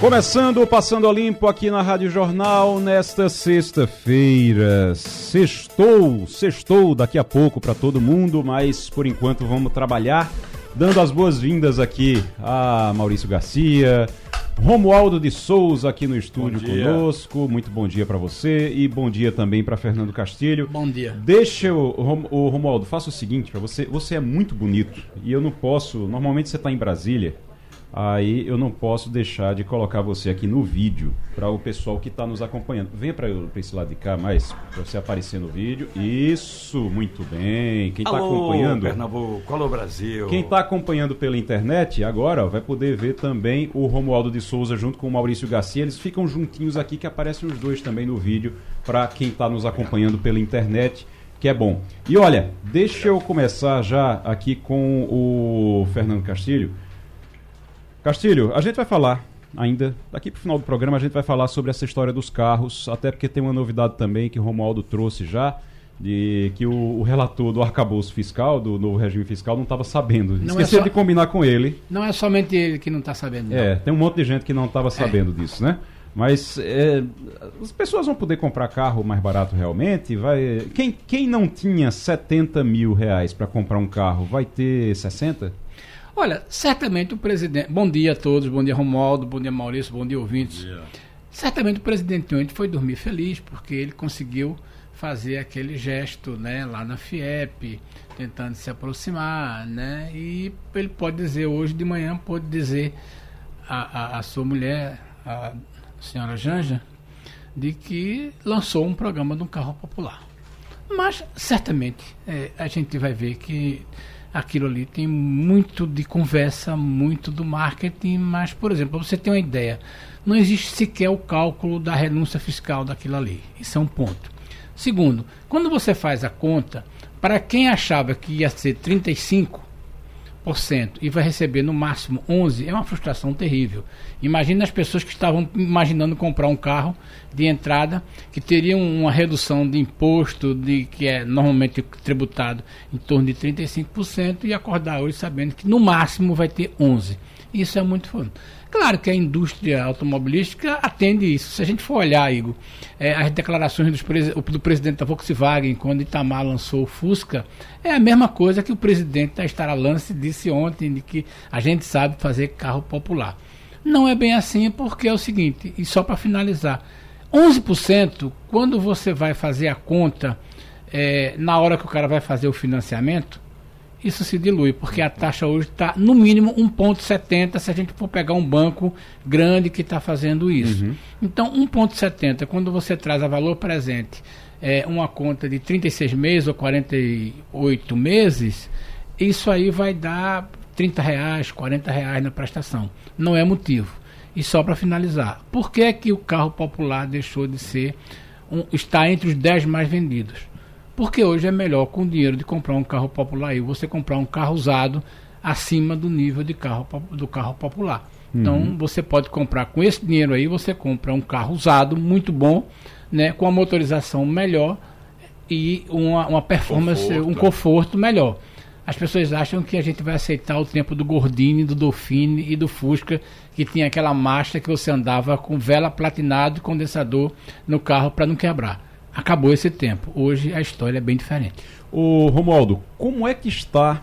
Começando o Passando a Limpo aqui na Rádio Jornal nesta sexta-feira. Sextou, sextou daqui a pouco para todo mundo, mas por enquanto vamos trabalhar, dando as boas-vindas aqui a Maurício Garcia, Romualdo de Souza aqui no estúdio conosco. Muito bom dia para você e bom dia também para Fernando Castilho. Bom dia. Deixa o, o Romualdo, faça o seguinte para você, você é muito bonito e eu não posso, normalmente você está em Brasília aí eu não posso deixar de colocar você aqui no vídeo para o pessoal que está nos acompanhando. Venha para esse lado de cá mais, para você aparecer no vídeo. Isso, muito bem. Quem está acompanhando. Pernambuco, alô Brasil. Quem está acompanhando pela internet agora ó, vai poder ver também o Romualdo de Souza junto com o Maurício Garcia. Eles ficam juntinhos aqui, que aparecem os dois também no vídeo, para quem está nos acompanhando pela internet que é bom. E olha, deixa eu começar já aqui com o Fernando Castilho. Castilho, a gente vai falar ainda, daqui para o final do programa, a gente vai falar sobre essa história dos carros, até porque tem uma novidade também que o Romualdo trouxe já, de que o, o relator do arcabouço fiscal, do novo regime fiscal, não estava sabendo. Não Esqueceu é só... de combinar com ele. Não é somente ele que não está sabendo. Não. É, tem um monte de gente que não estava sabendo é. disso, né? Mas é, as pessoas vão poder comprar carro mais barato realmente? Vai, quem, quem não tinha 70 mil reais para comprar um carro vai ter 60? Olha, certamente o presidente. Bom dia a todos, bom dia Romualdo, bom dia Maurício, bom dia ouvintes. Bom dia. Certamente o presidente ontem foi dormir feliz porque ele conseguiu fazer aquele gesto né, lá na FIEP, tentando se aproximar, né? E ele pode dizer hoje de manhã, pode dizer a, a, a sua mulher, a senhora Janja, de que lançou um programa de um carro popular. Mas certamente é, a gente vai ver que aquilo ali tem muito de conversa, muito do marketing, mas, por exemplo, para você ter uma ideia, não existe sequer o cálculo da renúncia fiscal daquilo ali. Isso é um ponto. Segundo, quando você faz a conta, para quem achava que ia ser 35, e vai receber no máximo 11, é uma frustração terrível. Imagina as pessoas que estavam imaginando comprar um carro de entrada que teriam uma redução de imposto de que é normalmente tributado em torno de 35% e acordar hoje sabendo que no máximo vai ter 11. Isso é muito foda. Claro que a indústria automobilística atende isso. Se a gente for olhar, Igor, é, as declarações do presidente da Volkswagen quando Itamar lançou o Fusca, é a mesma coisa que o presidente da Star Alliance disse ontem, de que a gente sabe fazer carro popular. Não é bem assim, porque é o seguinte, e só para finalizar, 11%, quando você vai fazer a conta, é, na hora que o cara vai fazer o financiamento, isso se dilui, porque a taxa hoje está no mínimo 1,70 se a gente for pegar um banco grande que está fazendo isso. Uhum. Então, 1,70, quando você traz a valor presente é, uma conta de 36 meses ou 48 meses, isso aí vai dar 30 reais, 40 reais na prestação. Não é motivo. E só para finalizar, por que, que o carro popular deixou de ser um, está entre os 10 mais vendidos? Porque hoje é melhor com o dinheiro de comprar um carro popular e você comprar um carro usado acima do nível de carro, do carro popular. Então, uhum. Então você pode comprar com esse dinheiro aí, você compra um carro usado muito bom, né, com a motorização melhor e uma, uma performance, conforto. um conforto melhor. As pessoas acham que a gente vai aceitar o tempo do Gordini, do Dolphine e do Fusca, que tinha aquela marcha que você andava com vela platinado e condensador no carro para não quebrar acabou esse tempo. Hoje a história é bem diferente. O Romualdo, como é que está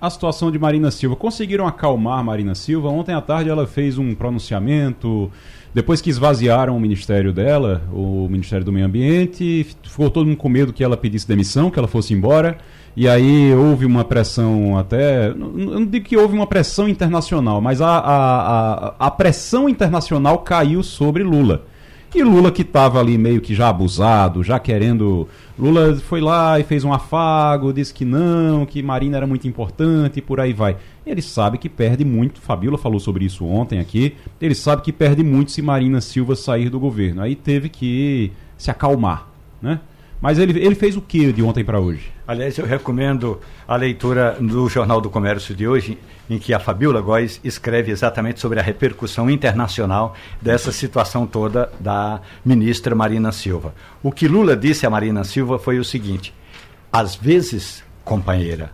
a situação de Marina Silva? Conseguiram acalmar Marina Silva? Ontem à tarde ela fez um pronunciamento. Depois que esvaziaram o ministério dela, o Ministério do Meio Ambiente, ficou todo mundo com medo que ela pedisse demissão, que ela fosse embora. E aí houve uma pressão até. Eu não digo que houve uma pressão internacional, mas a, a, a, a pressão internacional caiu sobre Lula. E Lula que estava ali meio que já abusado, já querendo. Lula foi lá e fez um afago, disse que não, que Marina era muito importante e por aí vai. Ele sabe que perde muito, Fabiola falou sobre isso ontem aqui. Ele sabe que perde muito se Marina Silva sair do governo. Aí teve que se acalmar, né? Mas ele, ele fez o que de ontem para hoje? Aliás, eu recomendo a leitura do Jornal do Comércio de hoje, em que a Fabiola Góes escreve exatamente sobre a repercussão internacional dessa situação toda da ministra Marina Silva. O que Lula disse a Marina Silva foi o seguinte: às vezes, companheira,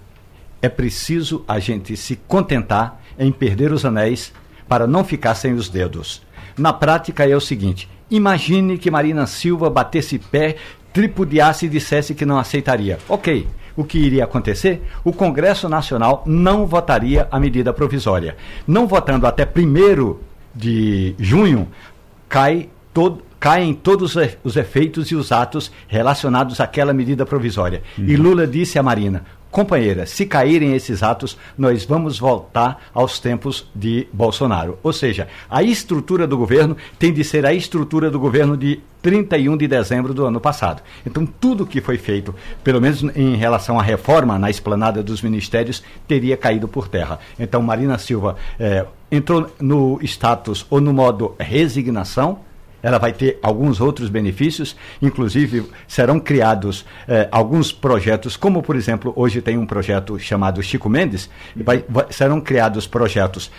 é preciso a gente se contentar em perder os anéis para não ficar sem os dedos. Na prática é o seguinte: imagine que Marina Silva batesse pé tripudiasse e dissesse que não aceitaria. Ok. O que iria acontecer? O Congresso Nacional não votaria a medida provisória. Não votando até 1 de junho, cai todo, caem todos os efeitos e os atos relacionados àquela medida provisória. Uhum. E Lula disse à Marina: companheira, se caírem esses atos, nós vamos voltar aos tempos de Bolsonaro. Ou seja, a estrutura do governo tem de ser a estrutura do governo de 31 de dezembro do ano passado. Então, tudo que foi feito, pelo menos em relação à reforma na esplanada dos ministérios, teria caído por terra. Então, Marina Silva eh, entrou no status ou no modo resignação ela vai ter alguns outros benefícios, inclusive serão criados eh, alguns projetos, como por exemplo, hoje tem um projeto chamado Chico Mendes, vai, vai, serão criados projetos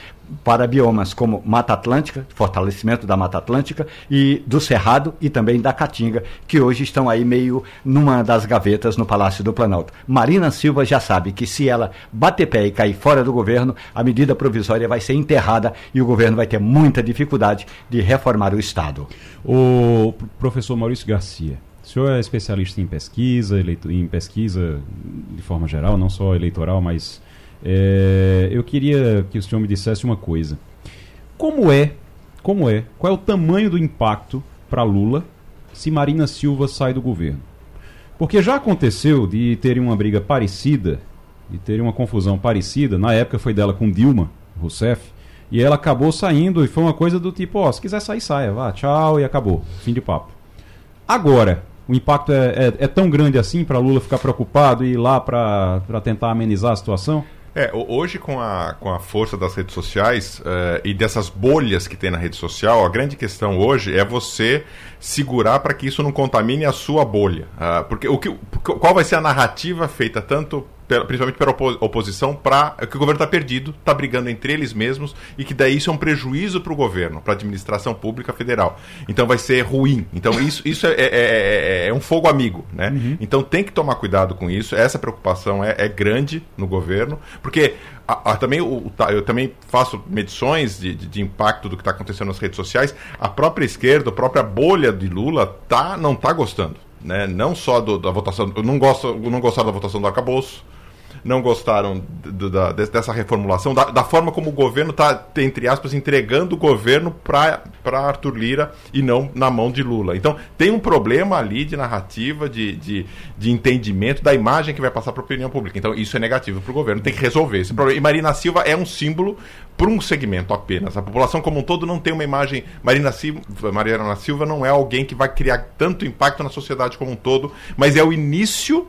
para biomas como Mata Atlântica, fortalecimento da Mata Atlântica, e do Cerrado e também da Caatinga, que hoje estão aí meio numa das gavetas no Palácio do Planalto. Marina Silva já sabe que se ela bater pé e cair fora do governo, a medida provisória vai ser enterrada e o governo vai ter muita dificuldade de reformar o Estado. O professor Maurício Garcia. O senhor é especialista em pesquisa, em pesquisa de forma geral, não só eleitoral, mas é, eu queria que o senhor me dissesse uma coisa. Como é, como é, qual é o tamanho do impacto para Lula se Marina Silva sai do governo? Porque já aconteceu de terem uma briga parecida, de terem uma confusão parecida, na época foi dela com Dilma Rousseff, e ela acabou saindo e foi uma coisa do tipo, ó, se quiser sair, saia, vá, tchau, e acabou. Fim de papo. Agora, o impacto é, é, é tão grande assim para Lula ficar preocupado e ir lá para tentar amenizar a situação? É, hoje com a, com a força das redes sociais uh, e dessas bolhas que tem na rede social, a grande questão hoje é você segurar para que isso não contamine a sua bolha. Uh, porque o que, qual vai ser a narrativa feita tanto principalmente pela oposição, para que o governo está perdido, está brigando entre eles mesmos e que daí isso é um prejuízo para o governo, para a administração pública federal. Então vai ser ruim. Então isso, isso é, é, é, é um fogo amigo, né? Uhum. Então tem que tomar cuidado com isso. Essa preocupação é, grande no governo, porque a, a, também o, eu também faço medições de, de, de impacto do que está acontecendo nas redes sociais. A própria esquerda, a própria bolha de Lula tá, não está gostando. Né? Não só do, da votação, eu não gosto, não gostaram da votação do arcabouço, não gostaram da, dessa reformulação, da, da, forma como o governo está, entre aspas, entregando o governo para Arthur Lira e não na mão de Lula. Então, tem um problema ali de narrativa, de, de, de entendimento da imagem que vai passar para a opinião pública. Então, isso é negativo para o governo, tem que resolver esse problema. E Marina Silva é um símbolo para um segmento apenas. A população como um todo não tem uma imagem. Marina Silva, Mariana Silva não é alguém que vai criar tanto impacto na sociedade como um todo, mas é o início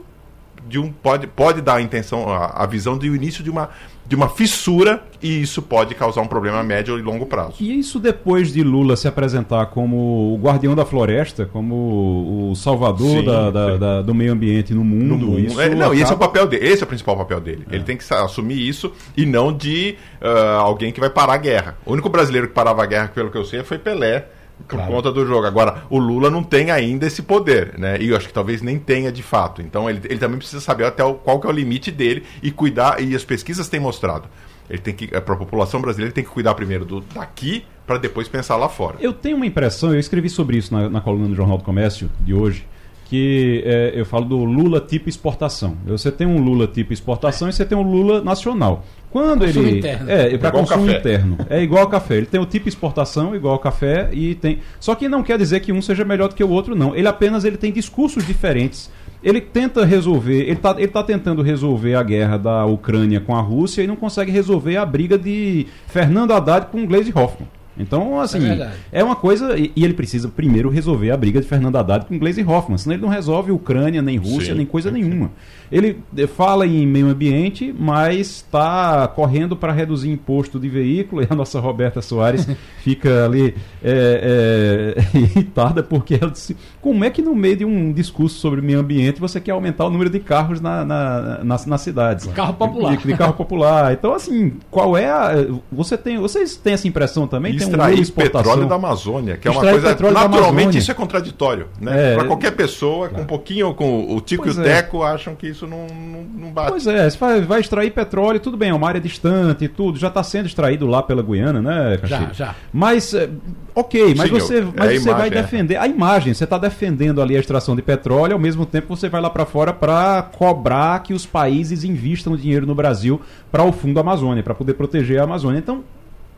de um pode, pode dar a intenção, a, a visão do início de uma, de uma fissura e isso pode causar um problema a médio e longo prazo. E isso depois de Lula se apresentar como o guardião da floresta, como o salvador sim, da, da, da, do meio ambiente no mundo. No mundo. É, não, acaba... esse é o papel dele, esse é o principal papel dele. É. Ele tem que assumir isso e não de uh, alguém que vai parar a guerra. O único brasileiro que parava a guerra, pelo que eu sei, foi Pelé por claro. conta do jogo. Agora, o Lula não tem ainda esse poder, né? E eu acho que talvez nem tenha de fato. Então ele, ele também precisa saber até o, qual que é o limite dele e cuidar, e as pesquisas têm mostrado. Ele tem que, para a população brasileira, ele tem que cuidar primeiro do daqui para depois pensar lá fora. Eu tenho uma impressão, eu escrevi sobre isso na, na coluna do Jornal do Comércio de hoje, que é, eu falo do Lula tipo exportação. Você tem um Lula tipo exportação e você tem um Lula nacional. Quando consumo ele interno. é para consumo café. interno, é igual ao café. Ele tem o tipo exportação igual ao café e tem. Só que não quer dizer que um seja melhor do que o outro, não. Ele apenas ele tem discursos diferentes. Ele tenta resolver, ele está ele tá tentando resolver a guerra da Ucrânia com a Rússia e não consegue resolver a briga de Fernando Haddad com Gleisi Hoffmann. Então, assim, é, é, uma coisa. E, e, ele precisa primeiro resolver a briga de Fernando Haddad com Gleisi Hoffmann, senão ele não resolve Ucrânia, nem Rússia, sim, nem coisa sim, nenhuma. Ele fala em meio ambiente, mas está correndo para reduzir imposto de veículo, e a nossa Roberta Soares fica ali é, é, irritada, porque ela disse: como é que no meio de um discurso sobre meio ambiente você quer aumentar o número de carros na, na, na, nas cidades? Carro popular. De, de, carro popular. Então, assim, qual é a. Você tem, vocês têm essa impressão também? Extrair petróleo da Amazônia, que é uma coisa naturalmente isso é contraditório, né? É, Para qualquer pessoa com um pouquinho com o tico e o é. teco acham que isso não, não, não bate. Pois é, você vai, vai, extrair petróleo, tudo bem, é uma área distante e tudo, já está sendo extraído lá pela Guiana, né, Já, já. Mas é, OK, mas Sim, você, mas é você imagem, vai é. defender a imagem, você está defendendo ali a extração de petróleo, ao mesmo tempo você vai lá para fora para cobrar que os países invistam dinheiro no Brasil para o fundo Amazônia, para poder proteger a Amazônia. Então,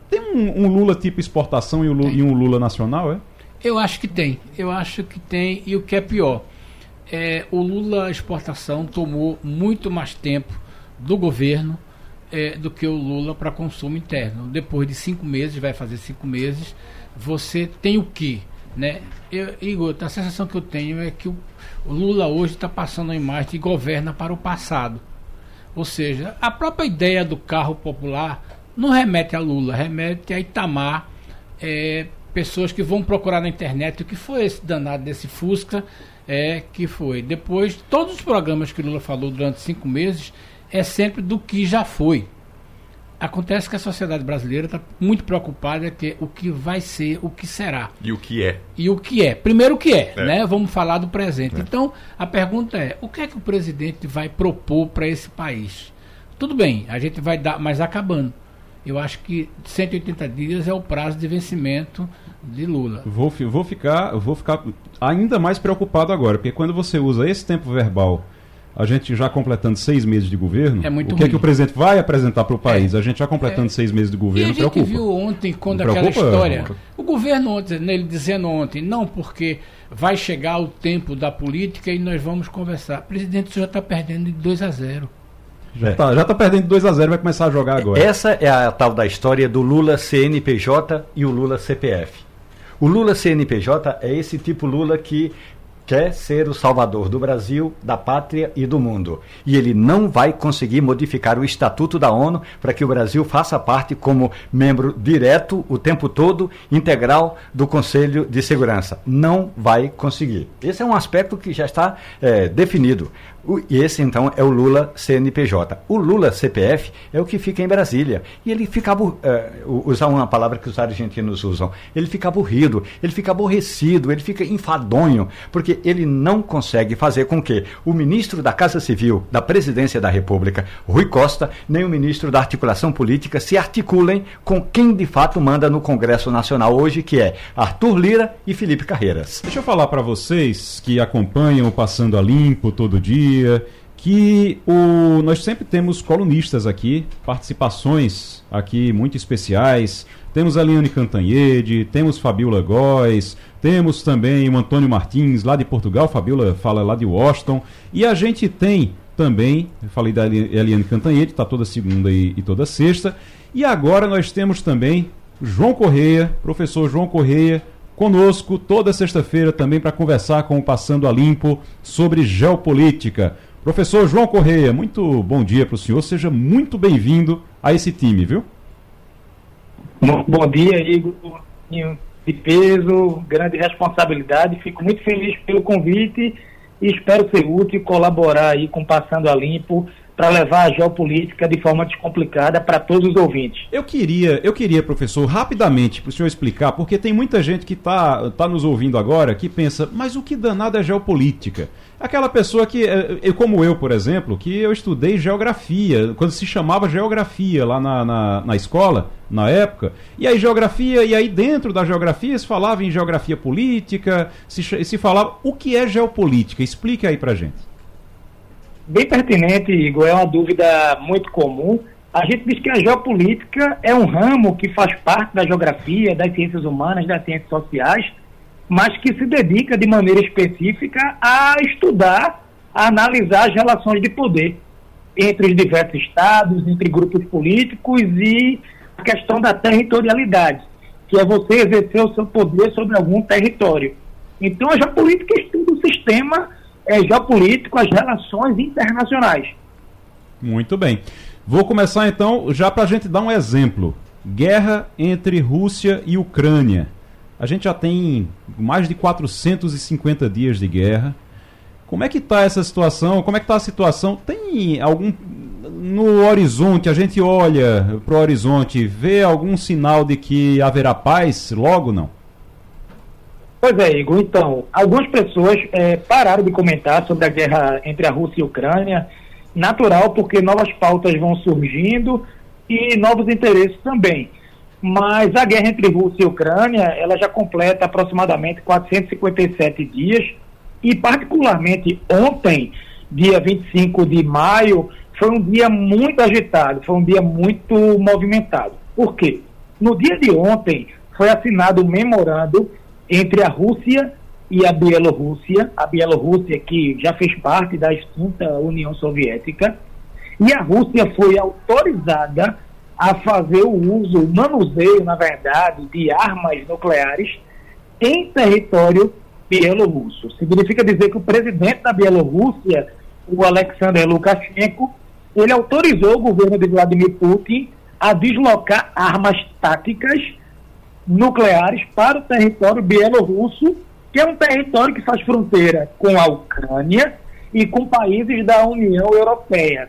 tem um, um Lula tipo exportação e, Lula, e, um Lula nacional, é? Eu acho que tem. Eu acho que tem. E o que é pior, é, o Lula exportação tomou muito mais tempo do governo é, do que o Lula para consumo interno. Depois de cinco meses, vai fazer cinco meses, você tem o que? Né? Eu, Igor, a sensação que eu tenho é que o, o Lula hoje está passando a imagem de governa para o passado. Ou seja, a própria ideia do carro popular não remete a Lula, remete a Itamar, é, pessoas que vão procurar na internet o que foi esse danado desse Fusca, é, que foi. Depois, todos os programas que Lula falou durante cinco meses é sempre do que já foi. Acontece que a sociedade brasileira está muito preocupada que o que vai ser, o que será. E o que é. E o que é. Primeiro o que é, é. né? Vamos falar do presente. É. Então, a pergunta é, o que é que o presidente vai propor para esse país? Tudo bem, a gente vai dar, mas acabando. Eu acho que 180 dias é o prazo de vencimento de Lula. Vou, vou, ficar, vou ficar ainda mais preocupado agora, porque quando você usa esse tempo verbal, a gente já completando seis meses de governo, é o que é que o presidente vai apresentar para o país? É. A gente já completando é. seis meses de governo, e a gente preocupa. viu ontem, quando Não aquela preocupa, história, o governo ontem, nele dizendo ontem, não porque vai chegar o tempo da política e nós vamos conversar. O presidente já está perdendo de 2 a 0. Já está já tá perdendo 2 a 0 vai começar a jogar agora. Essa é a tal da história do Lula CNPJ e o Lula CPF. O Lula CNPJ é esse tipo Lula que quer ser o salvador do Brasil, da pátria e do mundo. E ele não vai conseguir modificar o Estatuto da ONU para que o Brasil faça parte como membro direto, o tempo todo, integral do Conselho de Segurança. Não vai conseguir. Esse é um aspecto que já está é, definido. E esse então é o Lula CNPJ. O Lula CPF é o que fica em Brasília. E ele fica, é, usar uma palavra que os argentinos usam, ele fica aburrido, ele fica aborrecido, ele fica enfadonho, porque ele não consegue fazer com que o ministro da Casa Civil, da Presidência da República, Rui Costa, nem o ministro da Articulação Política se articulem com quem de fato manda no Congresso Nacional hoje, que é Arthur Lira e Felipe Carreiras. Deixa eu falar para vocês que acompanham Passando a Limpo todo dia dia, que o, nós sempre temos colunistas aqui, participações aqui muito especiais. Temos a Liane Cantanhede, temos Fabiola Góes, temos também o Antônio Martins, lá de Portugal, Fabiola fala lá de Washington. E a gente tem também, falei da Eliane Cantanhede, está toda segunda e, e toda sexta. E agora nós temos também João Correia, professor João Correia, conosco toda sexta-feira também para conversar com o Passando a Limpo sobre geopolítica. Professor João Correia, muito bom dia para o senhor, seja muito bem-vindo a esse time, viu? Bom dia, Igor. De peso, grande responsabilidade. Fico muito feliz pelo convite e espero ser útil e colaborar aí com Passando a Limpo para levar a geopolítica de forma descomplicada para todos os ouvintes. Eu queria, eu queria, professor, rapidamente para o senhor explicar, porque tem muita gente que está tá nos ouvindo agora que pensa, mas o que danado é geopolítica? Aquela pessoa que, eh, como eu, por exemplo, que eu estudei geografia, quando se chamava geografia lá na, na, na escola, na época, e aí geografia, e aí dentro da geografia se falava em geografia política, se, se falava o que é geopolítica. Explique aí para gente. Bem pertinente, Igor, é uma dúvida muito comum. A gente diz que a geopolítica é um ramo que faz parte da geografia, das ciências humanas, das ciências sociais, mas que se dedica de maneira específica a estudar, a analisar as relações de poder entre os diversos estados, entre grupos políticos e a questão da territorialidade. que é você exercer o seu poder sobre algum território. Então, a geopolítica estuda o sistema é, geopolítico, as relações internacionais. Muito bem. Vou começar então, já para a gente dar um exemplo. Guerra entre Rússia e Ucrânia. A gente já tem mais de 450 dias de guerra. Como é que está essa situação? Como é que está a situação? Tem algum no horizonte, a gente olha para o horizonte, vê algum sinal de que haverá paz logo, não? Pois é, Igor. Então, algumas pessoas é, pararam de comentar sobre a guerra entre a Rússia e a Ucrânia. Natural, porque novas pautas vão surgindo e novos interesses também. Mas a guerra entre Rússia e Ucrânia, ela já completa aproximadamente 457 dias e particularmente ontem, dia 25 de maio, foi um dia muito agitado, foi um dia muito movimentado. Por quê? No dia de ontem foi assinado um memorando entre a Rússia e a Bielorrússia, a Bielorrússia que já fez parte da extinta União Soviética, e a Rússia foi autorizada a fazer o uso, o manuseio, na verdade, de armas nucleares em território bielorrusso. Significa dizer que o presidente da Bielorrússia, o Alexander Lukashenko, ele autorizou o governo de Vladimir Putin a deslocar armas táticas nucleares para o território bielorrusso, que é um território que faz fronteira com a Ucrânia e com países da União Europeia.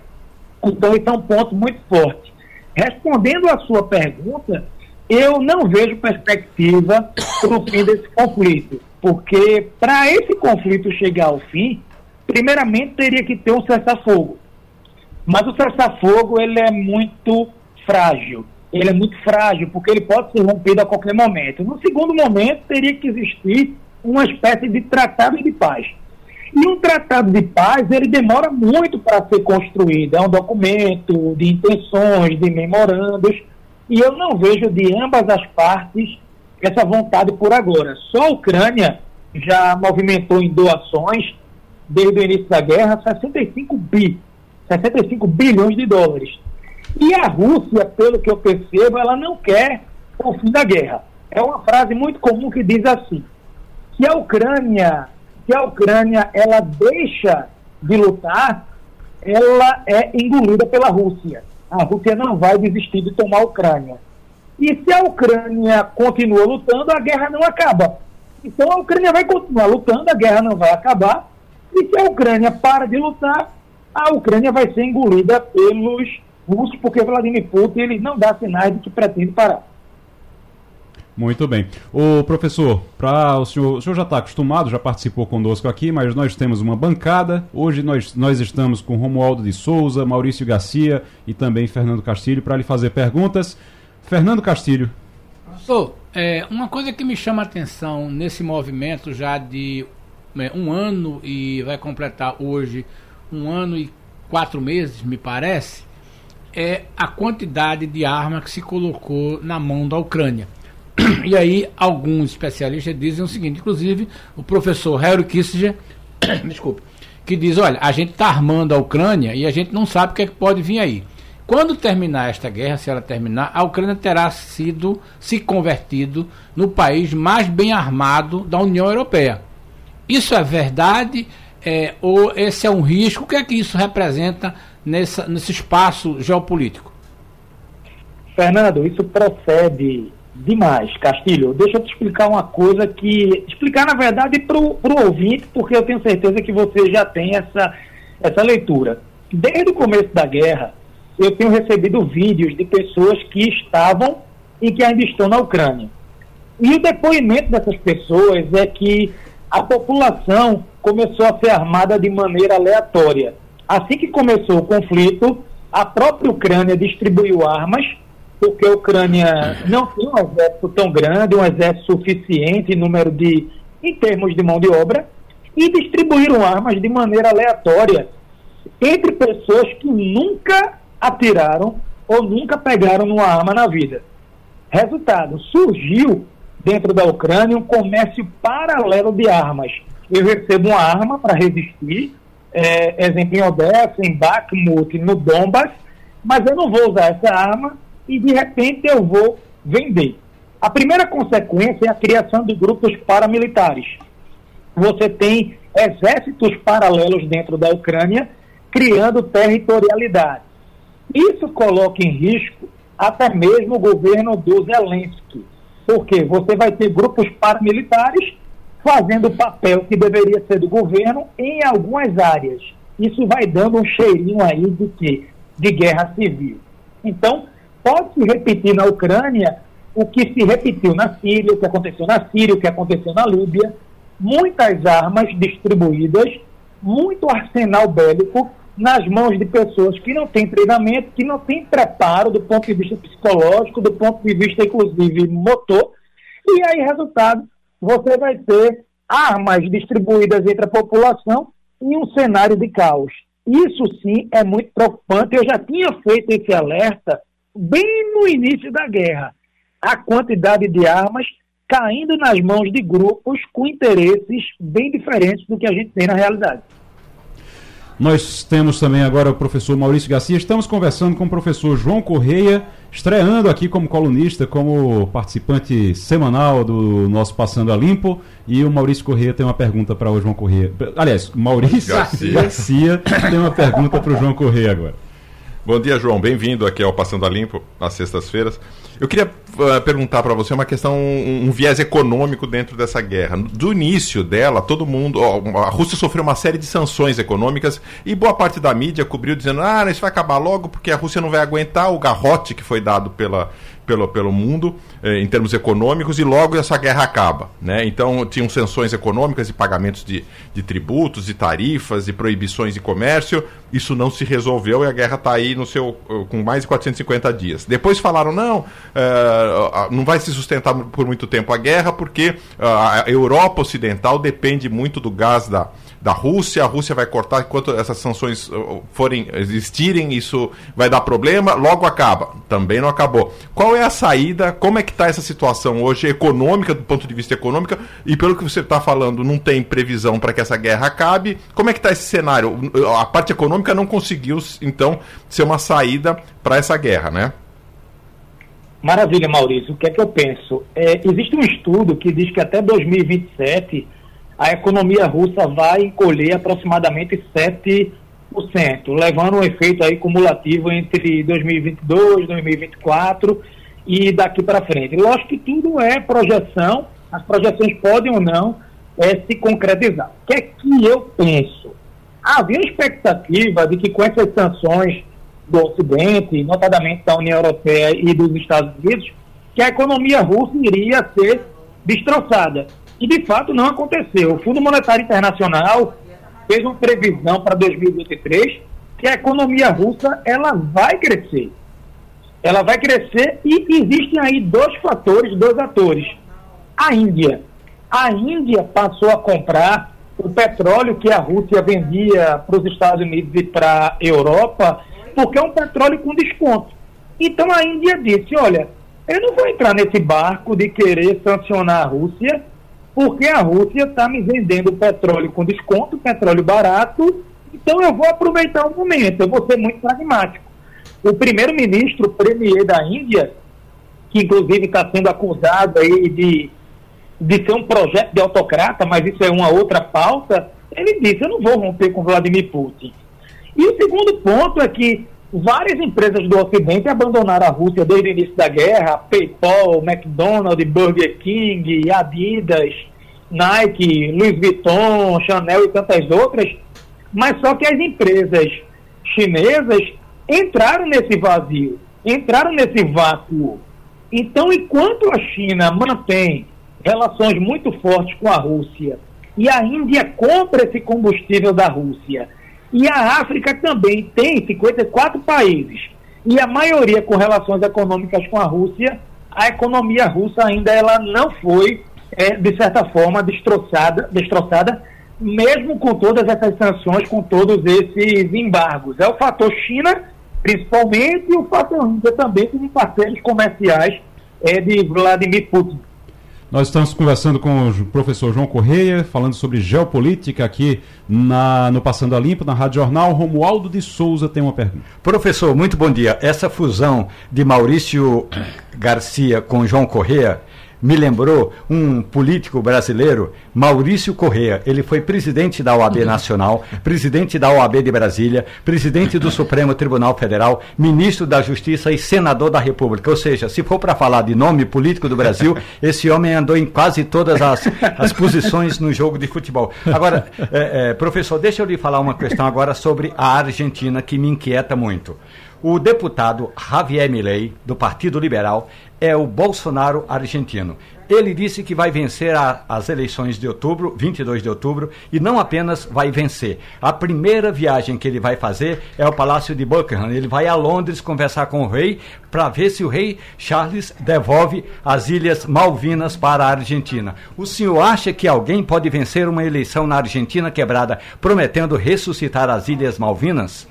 Então, isso é um ponto muito forte. Respondendo à sua pergunta, eu não vejo perspectiva para o fim desse conflito, porque para esse conflito chegar ao fim, primeiramente teria que ter um cessar-fogo. Mas o cessar-fogo ele é muito frágil. Ele é muito frágil porque ele pode ser rompido a qualquer momento. No segundo momento, teria que existir uma espécie de tratado de paz. E um tratado de paz, ele demora muito para ser construído. É um documento de intenções, de memorandos, e eu não vejo de ambas as partes essa vontade por agora. Só a Ucrânia já movimentou em doações, desde o início da guerra, 65 bi 65 bilhões de dólares. E a Rússia, pelo que eu percebo, ela não quer o fim da guerra. É uma frase muito comum que diz assim: que a Ucrânia, que a Ucrânia ela deixa de lutar, ela é engolida pela Rússia. A Rússia não vai desistir de tomar a Ucrânia. E se a Ucrânia continua lutando, a guerra não acaba. Então a Ucrânia vai continuar lutando, a guerra não vai acabar. E se a Ucrânia para de lutar, a Ucrânia vai ser engolida pelos russos, porque Vladimir Putin ele não dá sinais de que pretende parar. Muito bem. O professor, para o senhor, o senhor já está acostumado, já participou conosco aqui, mas nós temos uma bancada. Hoje nós, nós estamos com Romualdo de Souza, Maurício Garcia e também Fernando Castilho para lhe fazer perguntas. Fernando Castilho. Professor, é, uma coisa que me chama a atenção nesse movimento já de é, um ano e vai completar hoje um ano e quatro meses, me parece, é a quantidade de arma que se colocou na mão da Ucrânia. E aí, alguns especialistas dizem o seguinte, inclusive o professor Harry Kissinger, desculpe, que diz, olha, a gente está armando a Ucrânia e a gente não sabe o que, é que pode vir aí. Quando terminar esta guerra, se ela terminar, a Ucrânia terá sido se convertido no país mais bem armado da União Europeia. Isso é verdade? É, ou esse é um risco? O que é que isso representa nessa, nesse espaço geopolítico? Fernando, isso procede demais, Castilho. Deixa eu te explicar uma coisa que. Explicar, na verdade, para o ouvinte, porque eu tenho certeza que você já tem essa, essa leitura. Desde o começo da guerra, eu tenho recebido vídeos de pessoas que estavam e que ainda estão na Ucrânia. E o depoimento dessas pessoas é que a população começou a ser armada de maneira aleatória. Assim que começou o conflito, a própria Ucrânia distribuiu armas, porque a Ucrânia não tinha um exército tão grande, um exército suficiente em número de, em termos de mão de obra, e distribuíram armas de maneira aleatória entre pessoas que nunca atiraram ou nunca pegaram numa arma na vida. Resultado, surgiu dentro da Ucrânia um comércio paralelo de armas eu recebo uma arma para resistir, é, exemplo em Odessa, em Bakhmut, no Donbass, mas eu não vou usar essa arma e de repente eu vou vender. A primeira consequência é a criação de grupos paramilitares. Você tem exércitos paralelos dentro da Ucrânia, criando territorialidade. Isso coloca em risco até mesmo o governo do Zelensky, porque você vai ter grupos paramilitares fazendo o papel que deveria ser do governo em algumas áreas. Isso vai dando um cheirinho aí de que de guerra civil. Então, pode se repetir na Ucrânia o que se repetiu na Síria, o que aconteceu na Síria, o que aconteceu na Líbia, muitas armas distribuídas, muito arsenal bélico nas mãos de pessoas que não têm treinamento, que não têm preparo do ponto de vista psicológico, do ponto de vista, inclusive, motor. E aí, resultado, você vai ter armas distribuídas entre a população em um cenário de caos. Isso sim é muito preocupante. Eu já tinha feito esse alerta bem no início da guerra. A quantidade de armas caindo nas mãos de grupos com interesses bem diferentes do que a gente tem na realidade. Nós temos também agora o professor Maurício Garcia. Estamos conversando com o professor João Correia, estreando aqui como colunista, como participante semanal do nosso Passando a Limpo. E o Maurício Correia tem uma pergunta para o João Correia. Aliás, Maurício Garcia, Garcia tem uma pergunta para o João Correia agora. Bom dia, João. Bem-vindo aqui ao Passando a Limpo, às sextas-feiras. Eu queria uh, perguntar para você uma questão, um, um, viés econômico dentro dessa guerra. Do início dela, todo mundo. Ó, a Rússia sofreu uma série de sanções econômicas e boa parte da mídia cobriu dizendo: ah, isso vai acabar logo porque a Rússia não vai aguentar o garrote que foi dado pela, pelo, pelo mundo eh, em termos econômicos e logo essa guerra acaba. Né? Então tinham sanções econômicas e pagamentos de, de tributos, de tarifas e proibições de comércio. Isso não se resolveu e a guerra está aí no seu, eh, com mais de 450 dias. Depois falaram, não, eh, não vai se sustentar por muito tempo a guerra porque a Europa Ocidental depende muito do gás da, da Rússia, a Rússia vai cortar enquanto essas sanções uh, forem existirem, isso vai dar problema, logo acaba. Também não acabou. Qual é a saída? Como é que está essa situação hoje econômica, do ponto de vista econômico? E pelo que você está falando, não tem previsão para que essa guerra acabe. Como é que está esse cenário? A parte econômica não conseguiu, então, ser uma saída para essa guerra, né? Maravilha, Maurício. O que é que eu penso? É, existe um estudo que diz que até 2027 a economia russa vai encolher aproximadamente 7%, levando um efeito aí cumulativo entre 2022 e 2024 e daqui para frente. Lógico que tudo é projeção, as projeções podem ou não é, se concretizar. O que é que eu penso? Havia expectativa de que com essas sanções do Ocidente, notadamente da União Europeia e dos Estados Unidos, que a economia russa iria ser destroçada. E de fato não aconteceu. O Fundo Monetário Internacional fez uma previsão para 2023 que a economia russa ela vai crescer. Ela vai crescer e existem aí dois fatores, dois atores. A Índia. A Índia passou a comprar o petróleo que a Rússia vendia para os Estados Unidos e para a Europa, porque é um petróleo com desconto. Então a Índia disse: olha, eu não vou entrar nesse barco de querer sancionar a Rússia porque a Rússia está me vendendo petróleo com desconto, petróleo barato, então eu vou aproveitar o momento, eu vou ser muito pragmático. O primeiro-ministro premier da Índia, que inclusive está sendo acusado aí de, de ser um projeto de autocrata, mas isso é uma outra pauta, ele disse, eu não vou romper com Vladimir Putin. E o segundo ponto é que várias empresas do Ocidente abandonaram a Rússia desde o início da guerra, PayPal, McDonald's, Burger King, Adidas, Nike, Louis Vuitton, Chanel e tantas outras, mas só que as empresas chinesas entraram nesse vazio, entraram nesse vácuo. Então, enquanto a China mantém relações muito fortes com a Rússia e a Índia compra esse combustível da Rússia, e a África também tem 54 países, e a maioria com relações econômicas com a Rússia, a economia russa ainda ela não foi, é, de certa forma, destroçada, destroçada, mesmo com todas essas sanções, com todos esses embargos. É o fator China, principalmente, e o fator Índia também, como parceiros comerciais é, de Vladimir Putin. Nós estamos conversando com o professor João Correia, falando sobre geopolítica aqui na, no Passando a Limpo, na Rádio Jornal. Romualdo de Souza tem uma pergunta. Professor, muito bom dia. Essa fusão de Maurício Garcia com João Correia me lembrou um político brasileiro, Maurício Correa. Ele foi presidente da OAB Nacional, presidente da OAB de Brasília, presidente do Supremo Tribunal Federal, ministro da Justiça e senador da República. Ou seja, se for para falar de nome político do Brasil, esse homem andou em quase todas as, as posições no jogo de futebol. Agora, é, é, professor, deixa eu lhe falar uma questão agora sobre a Argentina que me inquieta muito. O deputado Javier Milei, do Partido Liberal, é o Bolsonaro argentino. Ele disse que vai vencer a, as eleições de outubro, 22 de outubro, e não apenas vai vencer. A primeira viagem que ele vai fazer é ao Palácio de Buckingham. Ele vai a Londres conversar com o rei para ver se o rei Charles devolve as Ilhas Malvinas para a Argentina. O senhor acha que alguém pode vencer uma eleição na Argentina quebrada prometendo ressuscitar as Ilhas Malvinas?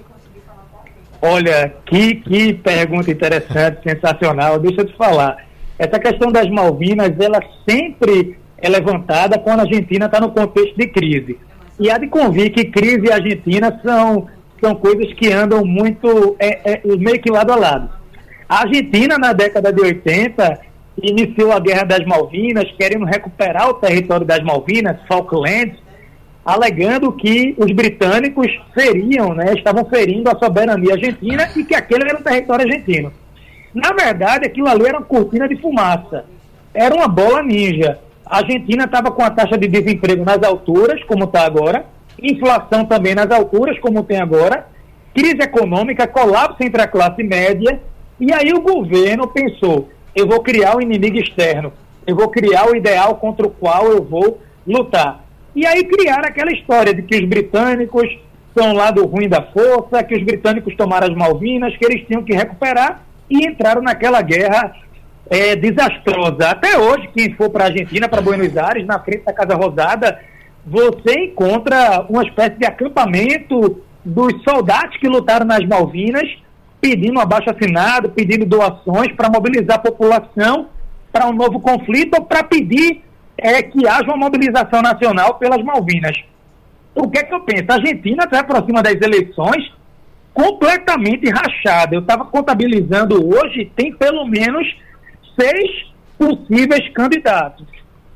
Olha, que, que pergunta interessante, sensacional. Deixa eu te falar. Essa questão das Malvinas, ela sempre é levantada quando a Argentina está no contexto de crise. E há de convir que crise e Argentina são, são coisas que andam muito, é, é, meio que lado a lado. A Argentina, na década de 80, iniciou a Guerra das Malvinas, querendo recuperar o território das Malvinas, Falklands, alegando que os britânicos feriam, né, estavam ferindo a soberania argentina e que aquele era um território argentino. Na verdade, aquilo ali era uma cortina de fumaça. Era uma bola ninja. A Argentina estava com a taxa de desemprego nas alturas, como está agora, inflação também nas alturas, como tem agora, crise econômica, colapso entre a classe média, e aí o governo pensou: eu vou criar um inimigo externo, eu vou criar o ideal contra o qual eu vou lutar. E aí criaram aquela história de que os britânicos são lá do ruim da força, que os britânicos tomaram as Malvinas, que eles tinham que recuperar e entraram naquela guerra é, desastrosa. Até hoje, quem for para a Argentina, para Buenos Aires, na frente da Casa Rosada, você encontra uma espécie de acampamento dos soldados que lutaram nas Malvinas, pedindo abaixo assinado, pedindo doações para mobilizar a população para um novo conflito ou para pedir é que haja uma mobilização nacional pelas Malvinas. O que é que eu penso? A Argentina está aproxima das eleições completamente rachada. Eu estava contabilizando hoje, tem pelo menos seis possíveis candidatos.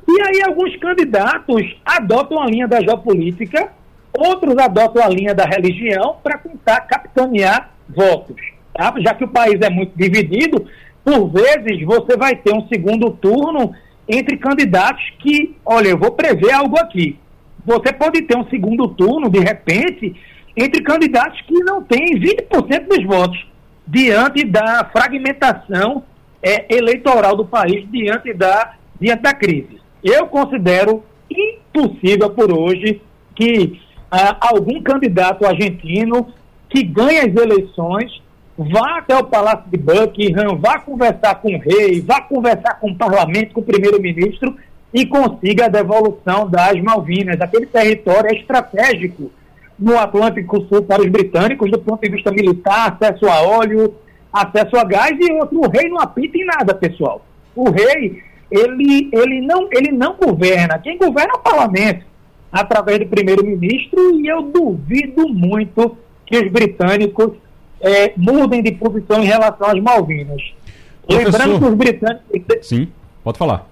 E aí alguns candidatos adotam a linha da geopolítica, outros adotam a linha da religião para tentar capitanear votos. Tá? Já que o país é muito dividido, por vezes você vai ter um segundo turno entre candidatos que, olha, eu vou prever algo aqui. Você pode ter um segundo turno, de repente, entre candidatos que não têm 20% dos votos, diante da fragmentação é, eleitoral do país, diante da, diante da crise. Eu considero impossível por hoje que ah, algum candidato argentino que ganhe as eleições vá até o Palácio de Buckingham, vá conversar com o rei, vá conversar com o parlamento, com o primeiro-ministro e consiga a devolução das Malvinas. Aquele território é estratégico no Atlântico Sul para os britânicos, do ponto de vista militar, acesso a óleo, acesso a gás e outro. O rei não apita em nada, pessoal. O rei, ele, ele, não, ele não governa. Quem governa é o parlamento, através do primeiro-ministro, e eu duvido muito que os britânicos é, mudem de posição em relação às Malvinas. Professor... Lembrando que os britânicos. Sim, pode falar.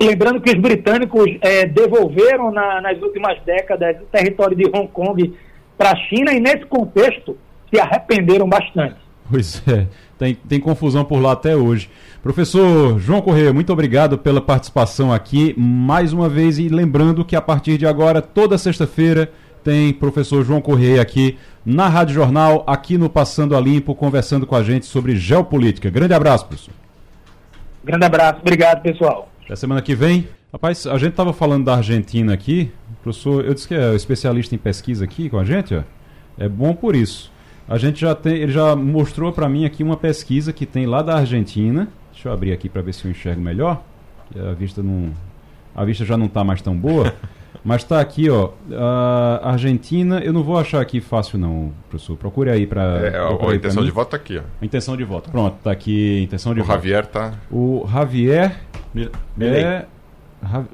Lembrando que os britânicos é, devolveram na, nas últimas décadas o território de Hong Kong para a China e, nesse contexto, se arrependeram bastante. Pois é, tem, tem confusão por lá até hoje. Professor João Corrêa, muito obrigado pela participação aqui mais uma vez e lembrando que a partir de agora, toda sexta-feira, tem professor João Correia aqui na Rádio Jornal, aqui no Passando a Limpo, conversando com a gente sobre geopolítica. Grande abraço, professor. Grande abraço, obrigado, pessoal. Até semana que vem. Rapaz, a gente estava falando da Argentina aqui, professor, eu disse que é especialista em pesquisa aqui com a gente, ó. É bom por isso. A gente já tem, ele já mostrou para mim aqui uma pesquisa que tem lá da Argentina. Deixa eu abrir aqui para ver se eu enxergo melhor. A vista não, a vista já não está mais tão boa. Mas está aqui, ó. A Argentina, eu não vou achar aqui fácil, não, professor. Procure aí para. É, a, intenção de voto está aqui, ó. A intenção de voto. Pronto, está aqui. Intenção de o voto. O Javier tá. O Javier. Milei. É.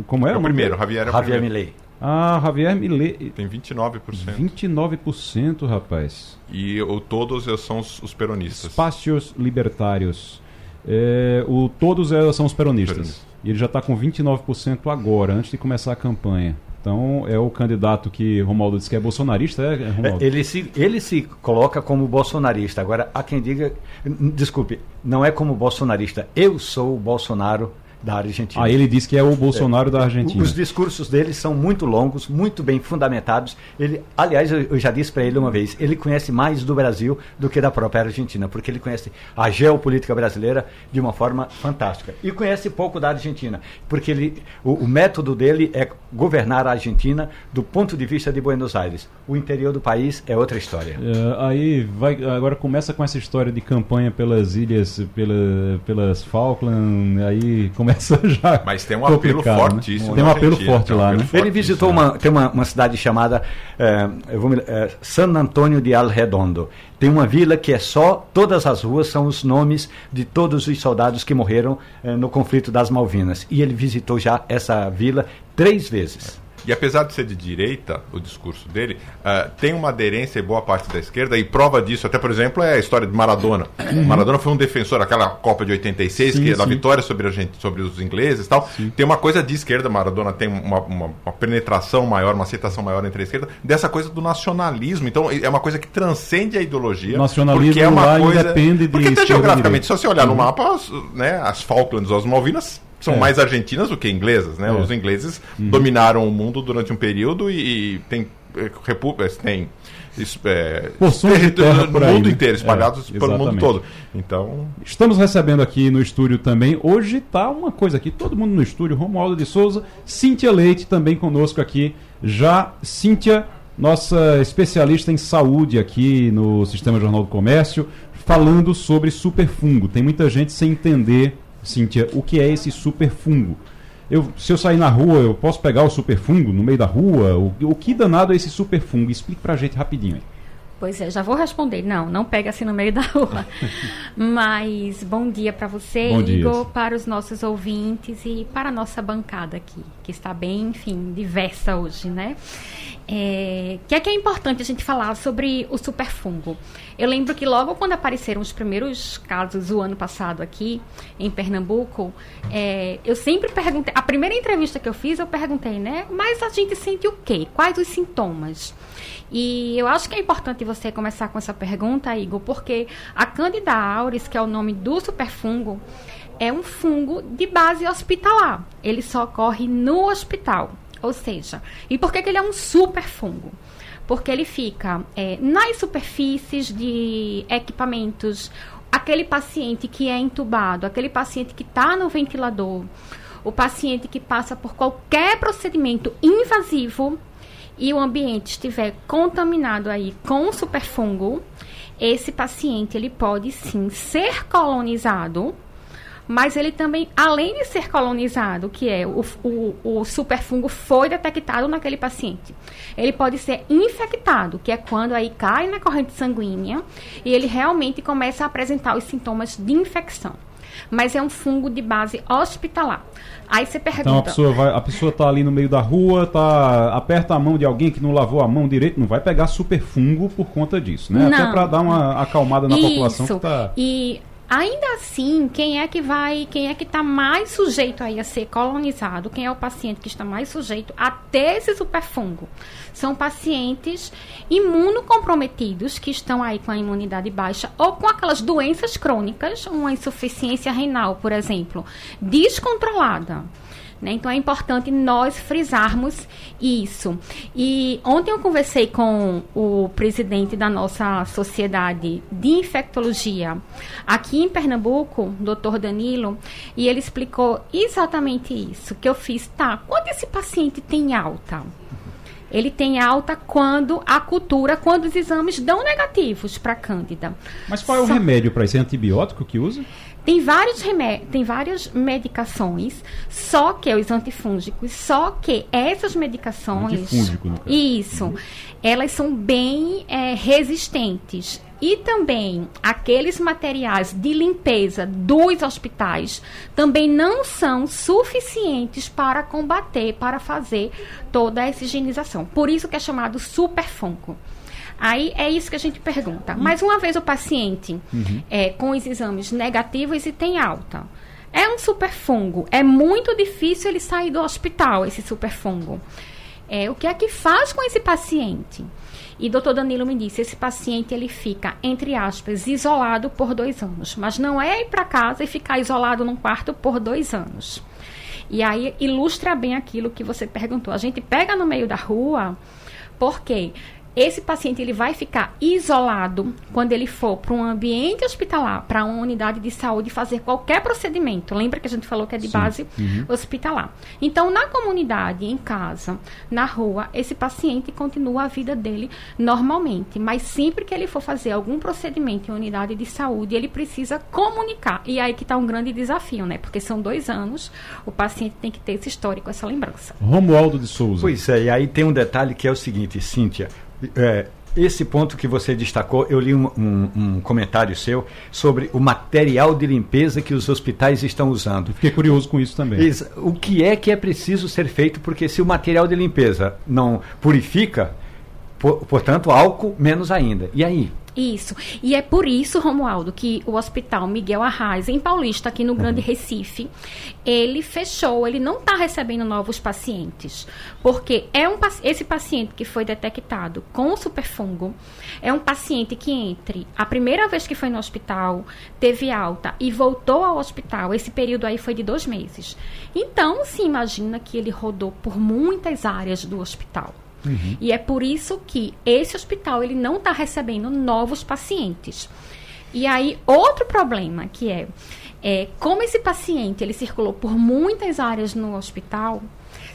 Como é? É o primeiro, Javier é o Javier primeiro. Milei. Ah, Javier Milei. Tem 29%. 29%, rapaz. E o, todos são os, os peronistas. Espaços libertários. É, o, todos é, são os peronistas. E ele já está com 29% agora, antes de começar a campanha. Então é o candidato que Romualdo disse que é bolsonarista, é, é Romualdo? Ele se, ele se coloca como bolsonarista. Agora, há quem diga. Desculpe, não é como bolsonarista. Eu sou o Bolsonaro da Argentina. Ah, ele diz que é o Bolsonaro é. da Argentina. Os discursos dele são muito longos, muito bem fundamentados. Ele, aliás, eu, já disse para ele uma vez, ele conhece mais do Brasil do que da própria Argentina, porque ele conhece a geopolítica brasileira de uma forma fantástica. E conhece pouco da Argentina, porque ele, o, o método dele é governar a Argentina do ponto de vista de Buenos Aires. O interior do país é outra história. É, aí vai, agora começa com essa história de campanha pelas ilhas, pela, pelas Falkland, aí começa começa já. Mas tem um apelo fortíssimo. Né? Tem um apelo forte lá, um né? Ele visitou uma, tem uma, uma cidade chamada é, vou, é, San Antônio de Alredondo. Tem uma vila que é só, todas as ruas são os nomes de todos os soldados que morreram é, no conflito das Malvinas. E ele visitou já essa vila três vezes. E apesar de ser de direita, o discurso dele, uh, tem uma aderência em boa parte da esquerda, e prova disso, até por exemplo, é a história de Maradona. Uhum. Maradona foi um defensor, aquela Copa de 86, sim, que é da vitória sobre, a gente, sobre os ingleses e tal. Sim. Tem uma coisa de esquerda, Maradona tem uma, uma, uma, penetração maior, uma aceitação maior entre a esquerda, dessa coisa do nacionalismo. Então é uma coisa que transcende a ideologia. Nacionalismo porque é uma coisa. Depende de porque até geograficamente, se você olhar uhum. no mapa, né, as Falklands ou as Malvinas são é. mais argentinas do que inglesas, né? É. Os ingleses uhum. dominaram o mundo durante um período e, e tem é, repúblicas, tem é, porções de terra no aí, mundo né? inteiro, espalhados é, pelo mundo todo. Então, estamos recebendo aqui no estúdio também. Hoje tá uma coisa aqui, todo mundo no estúdio, Romualdo de Souza, Cíntia Leite também conosco aqui. Já Cíntia, nossa especialista em saúde aqui no Sistema Jornal do Comércio, falando sobre superfungo. Tem muita gente sem entender Cíntia, o que é esse superfungo? Eu, se eu sair na rua, eu posso pegar o superfungo no meio da rua? O, o que danado é esse superfungo? Explique pra gente rapidinho aí. Pois é, já vou responder. Não, não pega assim no meio da rua. Mas bom dia para você, bom Igor, dia. para os nossos ouvintes e para a nossa bancada aqui, que está bem, enfim, diversa hoje, né? É, que é que é importante a gente falar sobre o superfungo. Eu lembro que logo quando apareceram os primeiros casos o ano passado aqui em Pernambuco, é, eu sempre perguntei, a primeira entrevista que eu fiz eu perguntei, né? Mas a gente sente o quê? Quais os sintomas? E eu acho que é importante você começar com essa pergunta, Igor, porque a Candida auris, que é o nome do superfungo, é um fungo de base hospitalar. Ele só ocorre no hospital. Ou seja, e por que, que ele é um super fungo? Porque ele fica é, nas superfícies de equipamentos, aquele paciente que é entubado, aquele paciente que está no ventilador, o paciente que passa por qualquer procedimento invasivo e o ambiente estiver contaminado aí com superfungo, esse paciente ele pode sim ser colonizado mas ele também, além de ser colonizado, que é o, o, o superfungo foi detectado naquele paciente, ele pode ser infectado, que é quando aí cai na corrente sanguínea e ele realmente começa a apresentar os sintomas de infecção. Mas é um fungo de base hospitalar. Aí você pergunta. Então a pessoa vai, a pessoa tá ali no meio da rua, tá aperta a mão de alguém que não lavou a mão direito, não vai pegar superfungo por conta disso, né? Não. Até para dar uma acalmada na Isso. população que tá E Ainda assim, quem é que vai, quem é que está mais sujeito aí a ser colonizado, quem é o paciente que está mais sujeito a ter esse superfungo? São pacientes imunocomprometidos que estão aí com a imunidade baixa ou com aquelas doenças crônicas, uma insuficiência renal, por exemplo, descontrolada. Né? Então é importante nós frisarmos isso. E ontem eu conversei com o presidente da nossa sociedade de infectologia aqui em Pernambuco, doutor Danilo, e ele explicou exatamente isso que eu fiz. Tá, quando esse paciente tem alta? ele tem alta quando a cultura, quando os exames dão negativos para Cândida. Mas qual é o Só... remédio para isso? É antibiótico que usa? Tem vários tem várias medicações, só que os antifúngicos, só que essas medicações. Antifúngico, no caso. Isso. Uhum. Elas são bem é, resistentes. E também aqueles materiais de limpeza dos hospitais também não são suficientes para combater, para fazer toda essa higienização. Por isso que é chamado superfungo. Aí é isso que a gente pergunta. Mas uma vez o paciente uhum. é, com os exames negativos e tem alta, é um superfungo. É muito difícil ele sair do hospital, esse superfungo. É, o que é que faz com esse paciente? E doutor Danilo me disse, esse paciente ele fica, entre aspas, isolado por dois anos. Mas não é ir para casa e ficar isolado num quarto por dois anos. E aí ilustra bem aquilo que você perguntou. A gente pega no meio da rua, porque esse paciente ele vai ficar isolado quando ele for para um ambiente hospitalar, para uma unidade de saúde fazer qualquer procedimento. Lembra que a gente falou que é de Sim. base uhum. hospitalar. Então, na comunidade, em casa, na rua, esse paciente continua a vida dele normalmente, mas sempre que ele for fazer algum procedimento em unidade de saúde, ele precisa comunicar. E aí que está um grande desafio, né? Porque são dois anos, o paciente tem que ter esse histórico, essa lembrança. Romualdo de Souza. Pois é, e aí tem um detalhe que é o seguinte, Cíntia é, esse ponto que você destacou, eu li um, um, um, comentário seu sobre o material de limpeza que os hospitais estão usando. fiquei curioso com isso também. O que é que é preciso ser feito? Porque se o material de limpeza não purifica, por, portanto, álcool menos ainda. E aí? Isso. E é por isso, Romualdo, que o Hospital Miguel Arraes, em Paulista, aqui no Grande uhum. Recife, ele fechou, ele não está recebendo novos pacientes. Porque é um, esse paciente que foi detectado com o superfungo é um paciente que, entre a primeira vez que foi no hospital, teve alta e voltou ao hospital, esse período aí foi de dois meses. Então, se imagina que ele rodou por muitas áreas do hospital. Uhum. E é por isso que esse hospital ele não está recebendo novos pacientes. E aí, outro problema que é, é, como esse paciente ele circulou por muitas áreas no hospital,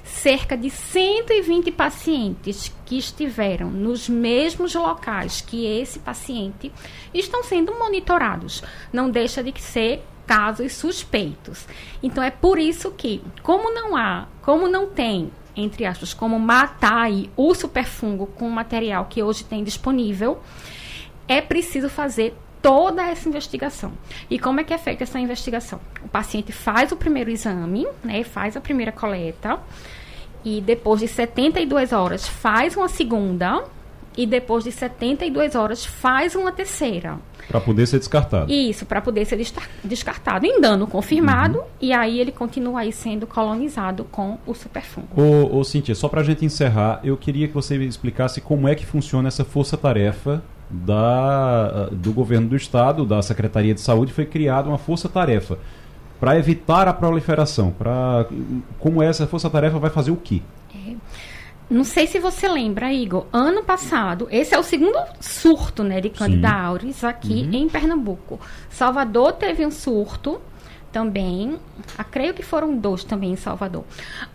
cerca de 120 pacientes que estiveram nos mesmos locais que esse paciente estão sendo monitorados. Não deixa de ser casos suspeitos. Então é por isso que, como não há, como não tem entre aspas, como matar aí o superfungo com o material que hoje tem disponível, é preciso fazer toda essa investigação. E como é que é feita essa investigação? O paciente faz o primeiro exame, né, faz a primeira coleta, e depois de 72 horas faz uma segunda, e depois de 72 horas faz uma terceira. Para poder ser descartado. Isso, para poder ser descartado em dano confirmado, uhum. e aí ele continua aí sendo colonizado com o superfungo. Ô, ô Cíntia, só para a gente encerrar, eu queria que você explicasse como é que funciona essa força-tarefa da, do governo do estado, da Secretaria de Saúde, foi criada uma força-tarefa para evitar a proliferação. Pra, como essa força-tarefa vai fazer o quê? É. Não sei se você lembra, Igor. Ano passado, esse é o segundo surto né, de Candida Sim. auris aqui uhum. em Pernambuco. Salvador teve um surto também. Ah, creio que foram dois também em Salvador.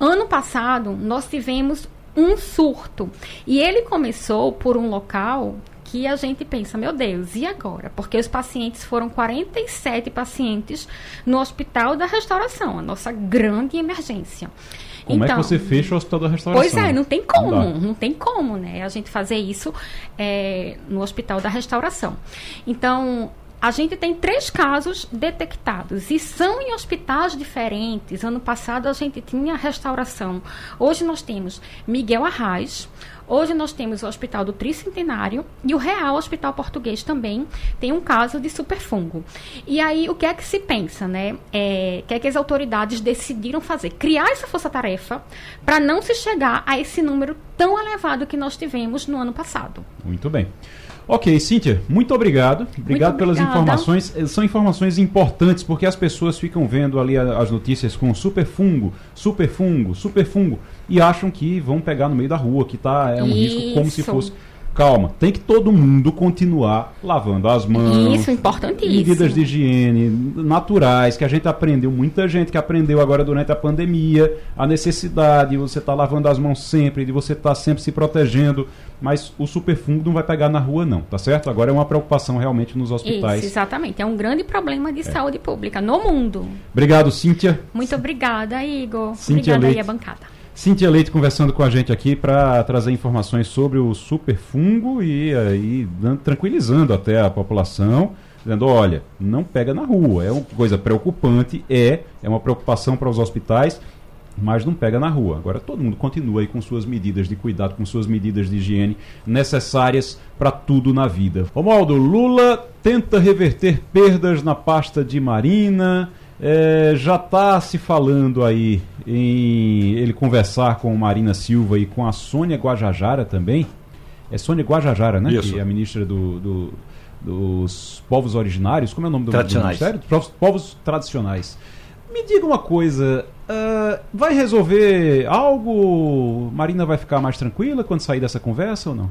Ano passado, nós tivemos um surto. E ele começou por um local que a gente pensa, meu Deus, e agora? Porque os pacientes foram 47 pacientes no Hospital da Restauração, a nossa grande emergência. Como então, é que então, você fecha o Hospital da Restauração? Pois é, não tem como, não, não tem como, né? A gente fazer isso é, no Hospital da Restauração. Então, a gente tem três casos detectados e são em hospitais diferentes. Ano passado a gente tinha restauração. Hoje nós temos Miguel Arraes, Hoje nós temos o Hospital do Tricentenário e o Real Hospital Português também tem um caso de superfungo. E aí, o que é que se pensa, né? É, o que é que as autoridades decidiram fazer? Criar essa força-tarefa para não se chegar a esse número tão elevado que nós tivemos no ano passado. Muito bem. Ok, Cíntia, muito obrigado. Obrigado muito pelas informações. São informações importantes porque as pessoas ficam vendo ali as notícias com superfungo, superfungo, superfungo e acham que vão pegar no meio da rua, que tá, é um Isso. risco como se fosse calma, tem que todo mundo continuar lavando as mãos. Isso, importantíssimo. Medidas de higiene naturais, que a gente aprendeu, muita gente que aprendeu agora durante a pandemia, a necessidade de você estar tá lavando as mãos sempre, de você estar tá sempre se protegendo, mas o superfungo não vai pegar na rua não, tá certo? Agora é uma preocupação realmente nos hospitais. Isso, exatamente, é um grande problema de é. saúde pública no mundo. Obrigado, Cíntia. Muito obrigada, Igor. Cíntia obrigada Leite. aí a bancada. Cíntia Leite conversando com a gente aqui para trazer informações sobre o superfungo e aí tranquilizando até a população, dizendo, olha, não pega na rua, é uma coisa preocupante, é, é uma preocupação para os hospitais. mas não pega na rua. Agora todo mundo continua aí com suas medidas de cuidado, com suas medidas de higiene necessárias para tudo na vida. Romualdo, Lula tenta reverter perdas na pasta de Marina. É, já está se falando aí em ele conversar com Marina Silva e com a Sônia Guajajara também. É Sônia Guajajara, né? Isso. Que é a ministra do, do, dos povos originários. Como é o nome do, do Tradicionais. ministério? Povos, tradicionais. Me diga uma coisa, ah, vai resolver algo? Marina vai ficar mais tranquila quando sair dessa conversa ou não?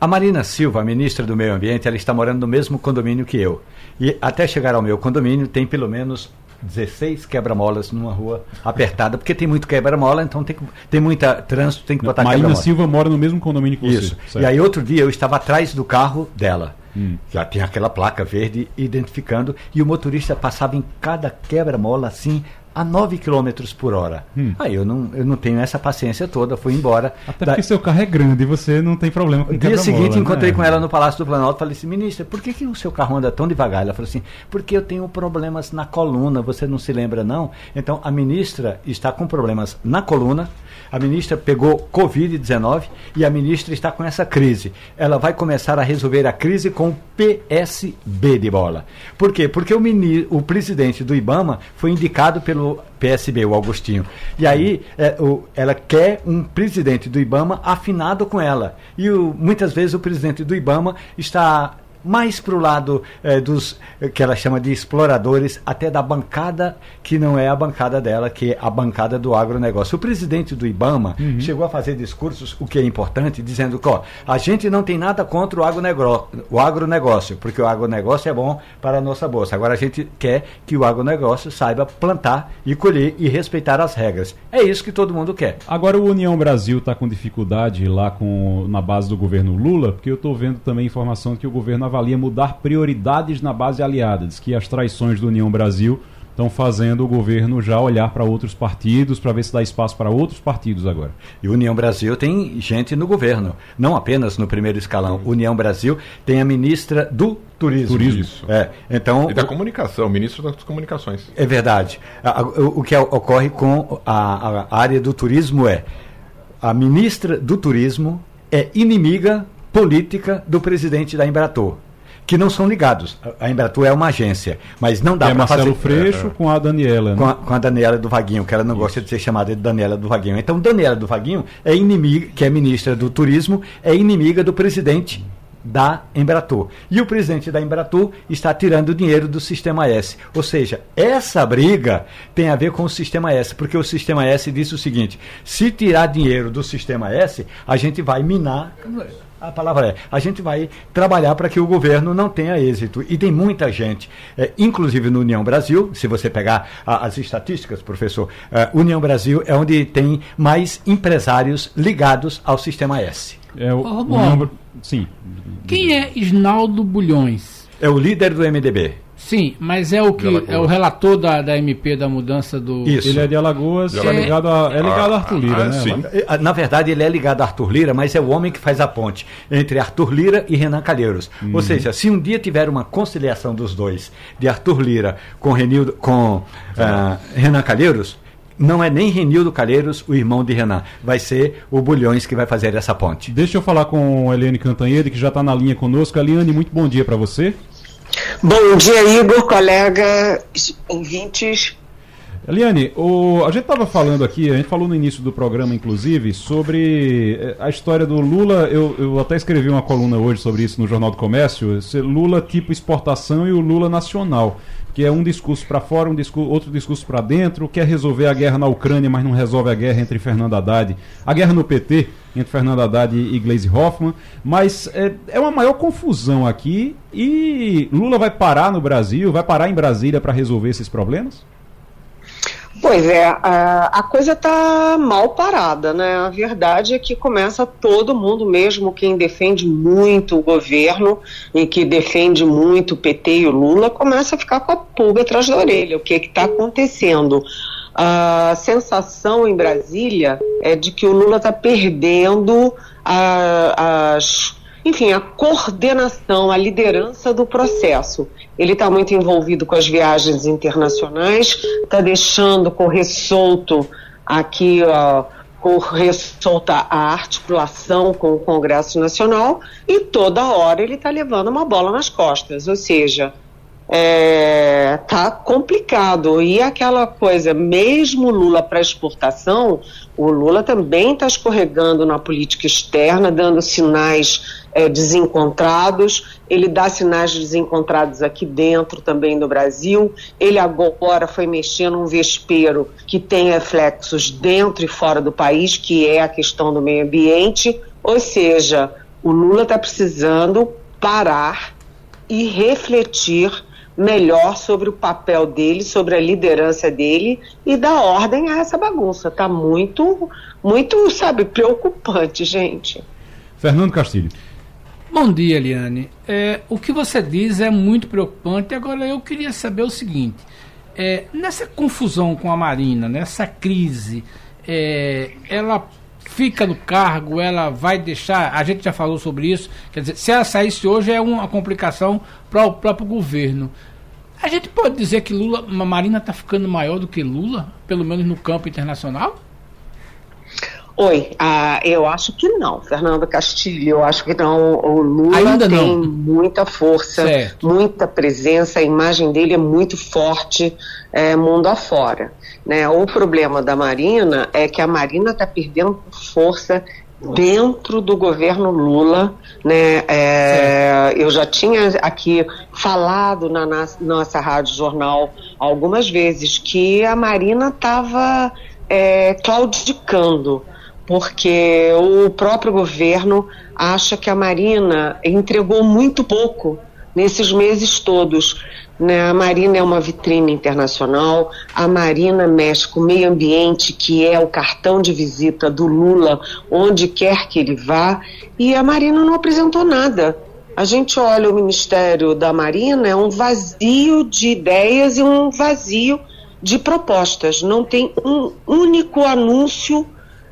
A Marina Silva, a ministra do Meio Ambiente, ela está morando no mesmo condomínio que eu. E até chegar ao meu condomínio tem pelo menos 16 quebra-molas numa rua apertada, porque tem muito quebra-mola, então tem, que- tem muita trânsito, tem que botar Marina quebra-mola. Silva mora no mesmo condomínio que Isso. você. E aí outro dia eu estava atrás do carro dela. Hum. Já tinha aquela placa verde identificando e o motorista passava em cada quebra-mola assim a 9 km por hora. Hum. Aí eu não, eu não tenho essa paciência toda, fui embora. Até Da- porque seu carro é grande e você não tem problema com no dia seguinte, né? encontrei com ela no Palácio do Planalto falei assim, ministra, por que, que o seu carro anda tão devagar? Ela falou assim, porque eu tenho problemas na coluna, você não se lembra não? Então, a ministra está com problemas na coluna, a ministra pegou Covid-19 e a ministra está com essa crise. Ela vai começar a resolver a crise com o PSB de bola. Por quê? Porque o, mini, o presidente do IBAMA foi indicado pelo PSB, o Augustinho. E aí é, o- ela quer um presidente do IBAMA afinado com ela. E o- muitas vezes o presidente do IBAMA está mais para o lado eh, dos eh, que ela chama de exploradores, até da bancada que não é a bancada dela, que é a bancada do agronegócio. O presidente do IBAMA chegou a fazer discursos, o que é importante, dizendo que ó, a gente não tem nada contra o agronegócio, o agronegócio, porque o agronegócio é bom para a nossa bolsa. Agora a gente quer que o agronegócio saiba plantar e colher e respeitar as regras. É isso que todo mundo quer. Agora o União Brasil está com dificuldade lá com, na base do governo Lula, porque eu estou vendo também informação que o governo avalia mudar prioridades na base aliada. Diz que as traições do União Brasil estão fazendo o governo já olhar para outros partidos, para ver se dá espaço para outros partidos agora. E União Brasil tem gente no governo, não apenas no primeiro escalão. União Brasil tem a ministra do Turismo. Turismo. Isso. É, então, E da comunicação, ministro das comunicações. é verdade. O que ocorre com a, a área do turismo é a ministra do Turismo é inimiga política do presidente da Embratur, que não são ligados. A- Embratur é uma agência, mas não dá é para Marcelo fazer Freixo com a Daniela. com Né? a, com a Daniela do Vaguinho, que ela não gosta de ser chamada de Daniela do Vaguinho. Então, Daniela do Vaguinho é inimiga, que é ministra do Turismo, é inimiga do presidente da Embratur. E o presidente da Embratur está tirando dinheiro do Sistema S. Ou seja, essa briga tem a ver com o Sistema S, porque o Sistema S disse o seguinte: se tirar dinheiro do Sistema S, a gente vai minar. A palavra é, a gente vai trabalhar para que o governo não tenha êxito. E tem muita gente, eh, inclusive no União Brasil, se você pegar a- as estatísticas, professor, eh, União Brasil é onde tem mais empresários ligados ao Sistema S. É o. União Bra- Sim. Quem é Isnaldo Bulhões? É o líder do MDB. Sim, mas é o que é o relator da, da MP da mudança do. Isso. Ele é de Alagoas, De é Alagoas. ligado a, é ligado a Arthur Lira, Ah, né? sim. Eh, Na verdade, ele é ligado a Arthur Lira, mas é o homem que faz a ponte entre Arthur Lira e Renan Calheiros. Ou seja, se um dia tiver uma conciliação dos dois, de Arthur Lira com, Renildo, com ah, Renan Calheiros, não é nem Renildo Calheiros, o irmão de Renan. Vai ser o Bulhões que vai fazer essa ponte. Deixa eu falar com a Eliane Cantanhede, que já está na linha conosco. Eliane, muito bom dia para você. Bom dia, Igor, colegas, ouvintes. Eliane, o- a gente estava falando aqui, a gente falou no início do programa, inclusive, sobre eh, a história do Lula. Eu, eu até escrevi uma coluna hoje sobre isso no Jornal do Comércio. Lula tipo exportação e o Lula nacional. Que é um discurso para fora, um discurso, outro discurso para dentro, quer resolver a guerra na Ucrânia, mas não resolve a guerra entre Fernando Haddad, a guerra no PT entre Fernando Haddad e Gleisi Hoffmann. Mas é, é uma maior confusão aqui e Lula vai parar no Brasil, vai parar em Brasília para resolver esses problemas? Pois é, a, a coisa está mal parada, né? A verdade é que começa todo mundo, mesmo quem defende muito o governo e que defende muito o PT e o Lula, começa a ficar com a pulga atrás da orelha. O que está acontecendo? A sensação em Brasília é de que o Lula está perdendo a- as enfim, a coordenação, a liderança do processo. Ele está muito envolvido com as viagens internacionais, está deixando correr solto aqui uh, ressoltar a articulação com o Congresso Nacional e toda hora ele está levando uma bola nas costas, ou seja, é, tá complicado. E aquela coisa, mesmo Lula para exportação, o Lula também está escorregando na política externa, dando sinais é, desencontrados. Ele dá sinais desencontrados aqui dentro também do Brasil. Ele agora foi mexendo um vespeiro que tem reflexos dentro e fora do país, que é a questão do meio ambiente. Ou seja, o Lula está precisando parar e refletir melhor sobre o papel dele, sobre a liderança dele e dar ordem a essa bagunça. Tá muito, muito, sabe, preocupante, gente. Fernando Castilho. Bom dia, Eliane. É, o que você diz é muito preocupante. Agora, eu queria saber o seguinte: é, nessa confusão com a Marina, nessa crise, é, ela fica no cargo, ela vai deixar. A gente já falou sobre isso. Quer dizer, se ela saísse hoje é uma complicação para o próprio governo. A gente pode dizer que Lula, Marina está ficando maior do que Lula, pelo menos no campo internacional? Oi, ah, eu acho que não, Fernando Castilho. Eu acho que não. O Lula Ainda tem não. muita força, certo. muita presença, a imagem dele é muito forte é, mundo afora. Né? O problema da Marina é que a Marina está perdendo força dentro do governo Lula, né? É, eu já tinha aqui falado na, na nossa rádio jornal algumas vezes que a Marina estava é, claudicando, porque o próprio governo acha que a Marina entregou muito pouco nesses meses todos. Né? A Marina é uma vitrine internacional, a Marina mexe com o meio ambiente, que é o cartão de visita do Lula, onde quer que ele vá, e a Marina não apresentou nada. A gente olha o Ministério da Marina, é um vazio de ideias e um vazio de propostas. Não tem um único anúncio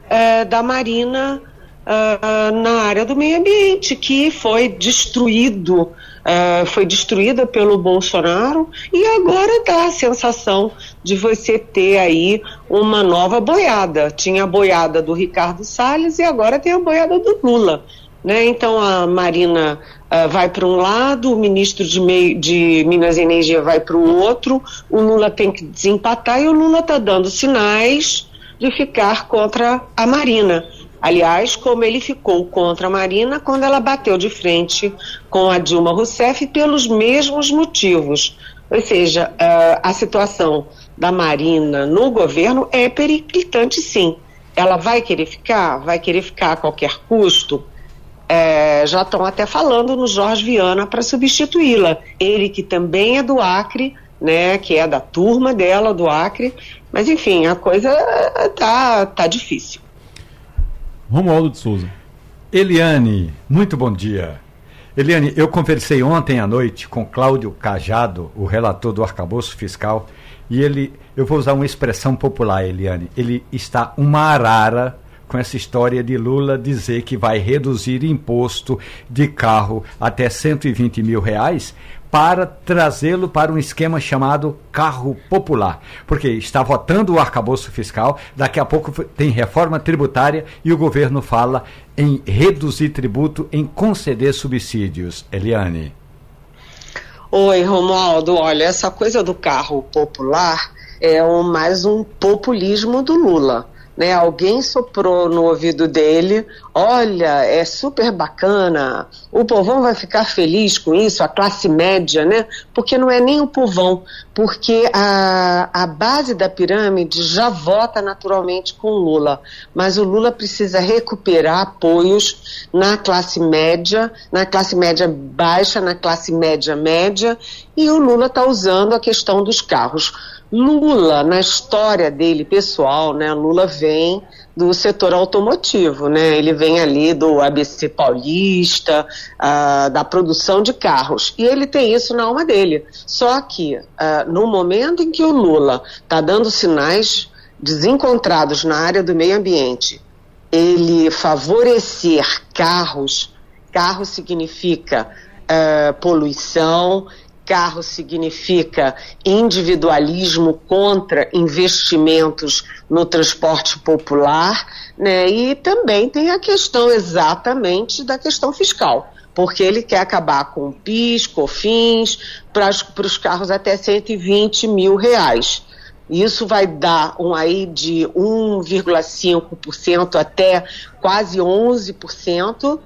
é, da Marina uh, na área do meio ambiente, que foi destruído, uh, foi destruída pelo Bolsonaro, e agora dá a sensação de você ter aí uma nova boiada. Tinha a boiada do Ricardo Salles e agora tem a boiada do Lula. Né? Então a Marina uh, vai para um lado, o ministro de, meio, de Minas e Energia vai para o outro, o Lula tem que desempatar e o Lula está dando sinais de ficar contra a Marina. Aliás, como ele ficou contra a Marina quando ela bateu de frente com a Dilma Rousseff pelos mesmos motivos. Ou seja, a situação da Marina no governo é periclitante, sim. Ela vai querer ficar? Vai querer ficar a qualquer custo? É, já estão até falando no Jorge Viana para substituí-la. Ele que também é do Acre, né, que é da turma dela do Acre, mas enfim, a coisa tá, tá difícil. Romualdo de Souza. Eliane, muito bom dia. Eliane, eu conversei ontem à noite com Cláudio Cajado, o relator do arcabouço fiscal, e ele, eu vou usar uma expressão popular, Eliane, ele está uma arara com essa história de Lula dizer que vai reduzir imposto de carro até 120 mil reais, para trazê-lo para um esquema chamado carro popular. Porque está votando o arcabouço fiscal, daqui a pouco tem reforma tributária e o governo fala em reduzir tributo, em conceder subsídios. Eliane. Oi, Romualdo. Olha, essa coisa do carro popular é um, mais um populismo do Lula né? Alguém soprou no ouvido dele, olha, é super bacana, o povão vai ficar feliz com isso, a classe média, né? Porque não é nem o povão, porque a, a base da pirâmide já vota naturalmente com Lula, mas o Lula precisa recuperar apoios na classe média, na classe média baixa, na classe média média, e o Lula está usando a questão dos carros Lula, na história dele pessoal, né, Lula vem do setor automotivo, né? Ele vem ali do ABC Paulista, uh, da produção de carros. E ele tem isso na alma dele. Só que, uh, no momento em que o Lula está dando sinais desencontrados na área do meio ambiente, ele favorecer carros, carro significa uh, poluição, carro significa individualismo contra investimentos no transporte popular, né? E também tem a questão exatamente da questão fiscal, porque ele quer acabar com PIS, COFINS, para os carros até 120 mil reais. Isso vai dar um aí de 1,5% até quase 11%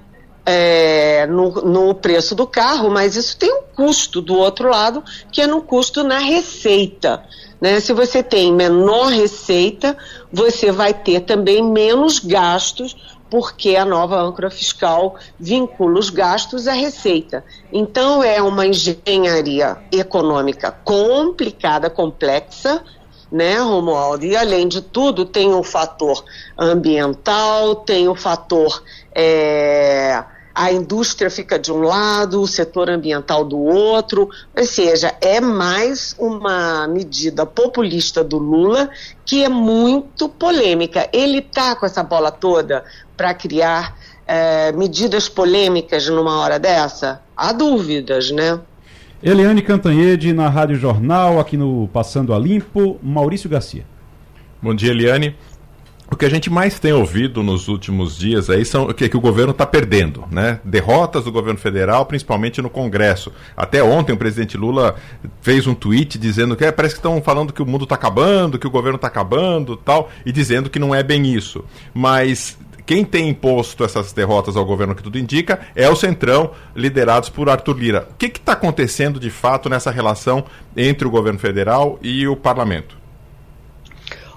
é, no, no preço do carro, mas isso tem um custo do outro lado, que é no custo na receita. Né? Se você tem menor receita, você vai ter também menos gastos, porque a nova âncora fiscal vincula os gastos à receita. Então, é uma engenharia econômica complicada, complexa, né, Romualdo? E além de tudo, tem o fator ambiental, tem o fator. É, a indústria fica de um lado, o setor ambiental do outro, ou seja, é mais uma medida populista do Lula que é muito polêmica. Ele está com essa bola toda para criar é, medidas polêmicas numa hora dessa? Há dúvidas, né? Eliane Cantanhede na Rádio Jornal, aqui no Passando a Limpo, Maurício Garcia. Bom dia, Eliane. O que a gente mais tem ouvido nos últimos dias aí são que, que o governo está perdendo, né? Derrotas do governo federal, principalmente no Congresso. Até ontem o presidente Lula fez um tweet dizendo que é, parece que estão falando que o mundo está acabando, que o governo está acabando, tal, e dizendo que não é bem isso. Mas quem tem imposto essas derrotas ao governo que tudo indica é o Centrão, liderados por Arthur Lira. O que está acontecendo de fato nessa relação entre o governo federal e o parlamento?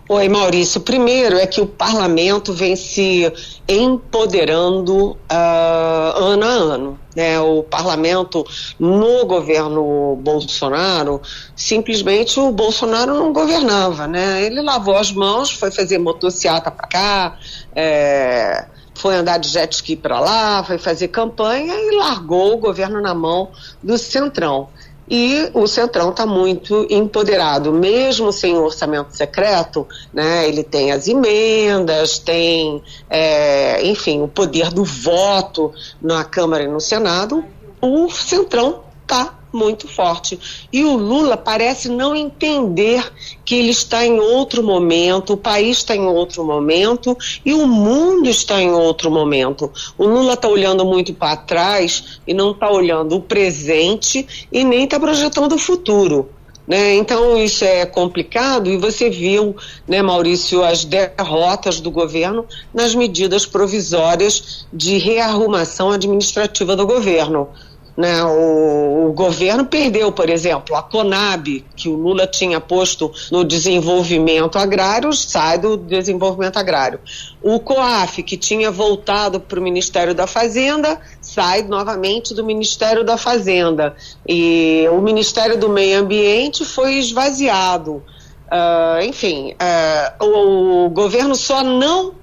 Oi, Maurício. Primeiro é que o parlamento vem se empoderando uh, ano a ano. Né? O parlamento, no governo Bolsonaro, simplesmente o Bolsonaro não governava. Né? Ele lavou as mãos, foi fazer motocicleta para cá, é, foi andar de jet ski para lá, foi fazer campanha e largou o governo na mão do Centrão. E o Centrão está muito empoderado, mesmo sem orçamento secreto, né? Ele tem as emendas, tem, é, enfim, o poder do voto na Câmara e no Senado. O Centrão está muito forte. E o Lula parece não entender que ele está em outro momento, o país está em outro momento e o mundo está em outro momento. O Lula está olhando muito para trás e não está olhando o presente e nem está projetando o futuro. Né? Então isso é complicado e você viu, né, Maurício, as derrotas do governo nas medidas provisórias de rearrumação administrativa do governo. Né? O, o, governo perdeu, por exemplo, a Conab, que o Lula tinha posto no desenvolvimento agrário, sai do desenvolvimento agrário. O COAF, que tinha voltado para o Ministério da Fazenda, sai novamente do Ministério da Fazenda. E o Ministério do Meio Ambiente foi esvaziado. Uh, enfim, uh, o, o governo só não